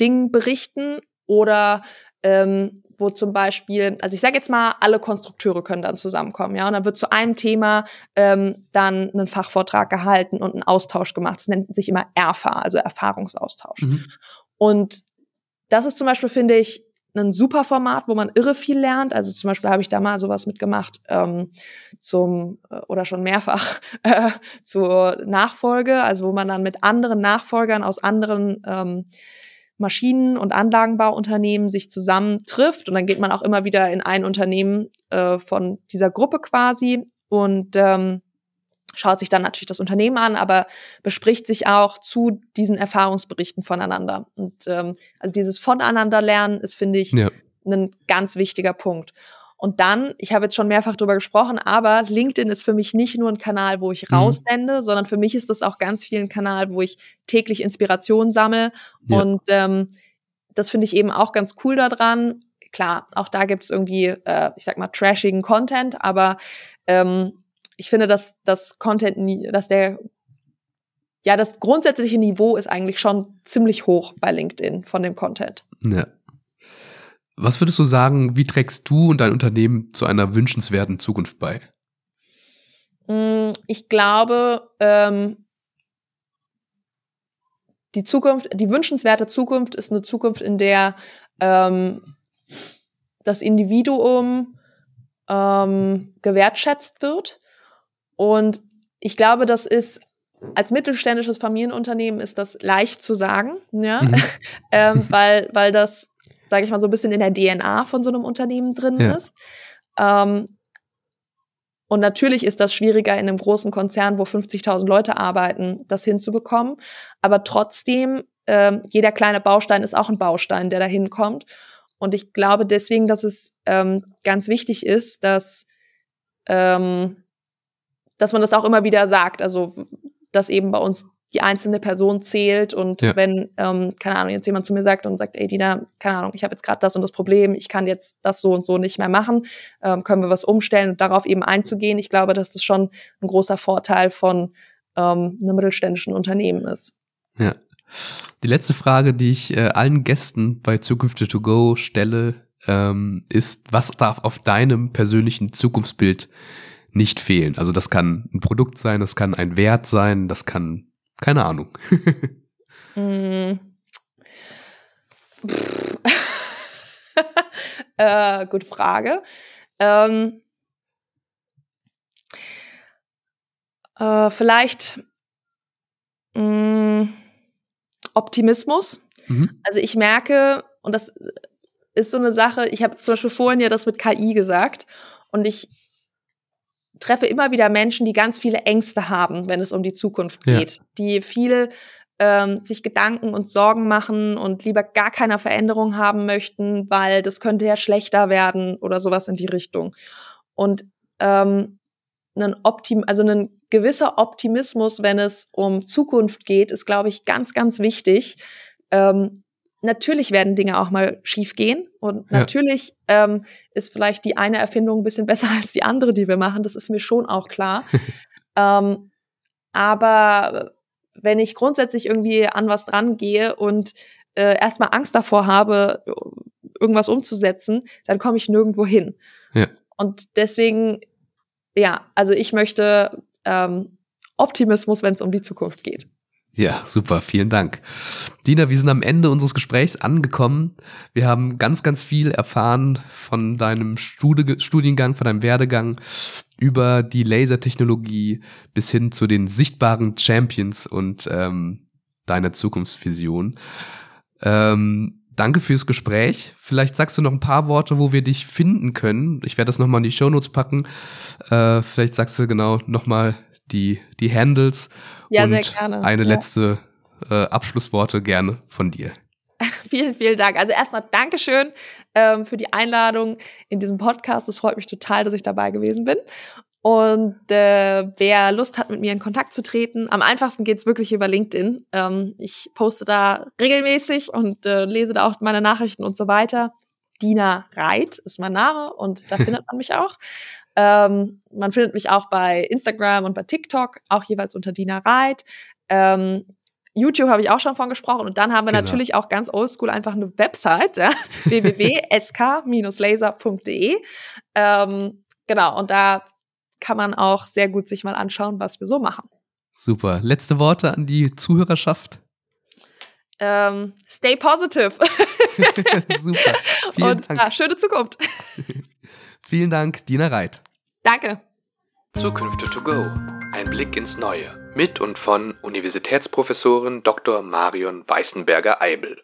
Dingen berichten oder ähm, wo zum Beispiel, also ich sage jetzt mal, alle Konstrukteure können dann zusammenkommen, ja, und dann wird zu einem Thema ähm, dann ein Fachvortrag gehalten und ein Austausch gemacht. Das nennt sich immer ERFA, also Erfahrungsaustausch. Mhm. Und das ist zum Beispiel, finde ich, ein super Format, wo man irre viel lernt. Also zum Beispiel habe ich da mal sowas mitgemacht ähm, zum äh, oder schon mehrfach äh, zur Nachfolge, also wo man dann mit anderen Nachfolgern aus anderen ähm, Maschinen- und Anlagenbauunternehmen sich zusammen trifft. Und dann geht man auch immer wieder in ein Unternehmen äh, von dieser Gruppe quasi. Und ähm, schaut sich dann natürlich das Unternehmen an, aber bespricht sich auch zu diesen Erfahrungsberichten voneinander. Und ähm, also dieses Voneinander lernen ist, finde ich, Ja. ein ganz wichtiger Punkt. Und dann, ich habe jetzt schon mehrfach drüber gesprochen, aber LinkedIn ist für mich nicht nur ein Kanal, wo ich Mhm. raussende, sondern für mich ist das auch ganz viel ein Kanal, wo ich täglich Inspiration sammle. Ja. Und ähm, das finde ich eben auch ganz cool daran. Klar, auch da gibt es irgendwie, äh, ich sag mal, trashigen Content, aber ähm, ich finde, dass das Content, dass der ja, das grundsätzliche Niveau ist eigentlich schon ziemlich hoch bei LinkedIn von dem Content. Ja. Was würdest du sagen, wie trägst du und dein Unternehmen zu einer wünschenswerten Zukunft bei? Mm, Ich glaube, ähm, die Zukunft, die wünschenswerte Zukunft ist eine Zukunft, in der ähm, das Individuum ähm, gewertschätzt wird. Und ich glaube, das ist als mittelständisches Familienunternehmen ist das leicht zu sagen, ja, Mhm. ähm, weil, weil das, sage ich mal, so ein bisschen in der DNA von so einem Unternehmen drin Ja. ist. Ähm, und natürlich ist das schwieriger in einem großen Konzern, wo 50.000 Leute arbeiten, das hinzubekommen. Aber trotzdem, ähm, jeder kleine Baustein ist auch ein Baustein, der da hinkommt. Und ich glaube deswegen, dass es ähm, ganz wichtig ist, dass, ähm, dass man das auch immer wieder sagt. Also, dass eben bei uns die einzelne Person zählt und Ja. wenn, ähm, keine Ahnung, jetzt jemand zu mir sagt und sagt, ey Dina, keine Ahnung, ich habe jetzt gerade das und das Problem, ich kann jetzt das so und so nicht mehr machen, ähm, können wir was umstellen und darauf eben einzugehen. Ich glaube, dass das schon ein großer Vorteil von ähm, einem mittelständischen Unternehmen ist. Ja. Die letzte Frage, die ich äh, allen Gästen bei Zukünfte to go stelle, ähm, ist, was darf auf deinem persönlichen Zukunftsbild nicht fehlen? Also das kann ein Produkt sein, das kann ein Wert sein, das kann, keine Ahnung. Mm. Äh, gute Frage. Ähm, äh, vielleicht mh, Optimismus. Mhm. Also ich merke, und das ist so eine Sache, ich habe zum Beispiel vorhin ja das mit KI gesagt und ich treffe immer wieder Menschen, die ganz viele Ängste haben, wenn es um die Zukunft Ja. geht, die viel ähm, sich Gedanken und Sorgen machen und lieber gar keine Veränderung haben möchten, weil das könnte ja schlechter werden oder sowas in die Richtung. Und ähm, ein Optim also ein gewisser Optimismus, wenn es um Zukunft geht, ist, glaube ich, ganz, ganz wichtig. Ähm, natürlich werden Dinge auch mal schief gehen und Ja. natürlich ähm, ist vielleicht die eine Erfindung ein bisschen besser als die andere, die wir machen. Das ist mir schon auch klar. ähm, aber wenn ich grundsätzlich irgendwie an was dran gehe und äh, erstmal Angst davor habe, irgendwas umzusetzen, dann komme ich nirgendwo hin. Ja. Und deswegen, ja, also ich möchte ähm, Optimismus, wenn es um die Zukunft geht. Ja, super, vielen Dank. Dina, wir sind am Ende unseres Gesprächs angekommen. Wir haben ganz, ganz viel erfahren von deinem Studi Studiengang, von deinem Werdegang über die Lasertechnologie bis hin zu den sichtbaren Champions und ähm, deiner Zukunftsvision. Ähm, danke fürs Gespräch. Vielleicht sagst du noch ein paar Worte, wo wir dich finden können. Ich werde das nochmal in die Shownotes packen. Äh, vielleicht sagst du genau nochmal die, die Handles ja, und sehr gerne. eine Ja. letzte äh, Abschlussworte gerne von dir. Vielen, vielen Dank. Also erstmal Dankeschön ähm, für die Einladung in diesem Podcast. Es freut mich total, dass ich dabei gewesen bin. Und äh, wer Lust hat, mit mir in Kontakt zu treten, am einfachsten geht's wirklich über LinkedIn. Ähm, ich poste da regelmäßig und äh, lese da auch meine Nachrichten und so weiter. Dina Reit ist mein Name und da findet man mich auch. Ähm, man findet mich auch bei Instagram und bei TikTok, auch jeweils unter Dina Reit. Ähm, YouTube habe ich auch schon von gesprochen und dann haben wir Genau. natürlich auch ganz oldschool einfach eine Website, ja, www.sk-laser.de. Ähm, genau, und da kann man auch sehr gut sich mal anschauen, was wir so machen. Super. Letzte Worte an die Zuhörerschaft. Ähm, stay positive Super. Vielen und Dank. ja, schöne Zukunft. Vielen Dank, Dina Reit. Danke. Zukünfte to go. Ein Blick ins Neue. Mit und von Universitätsprofessorin Dr. Marion Weißenberger-Eibel.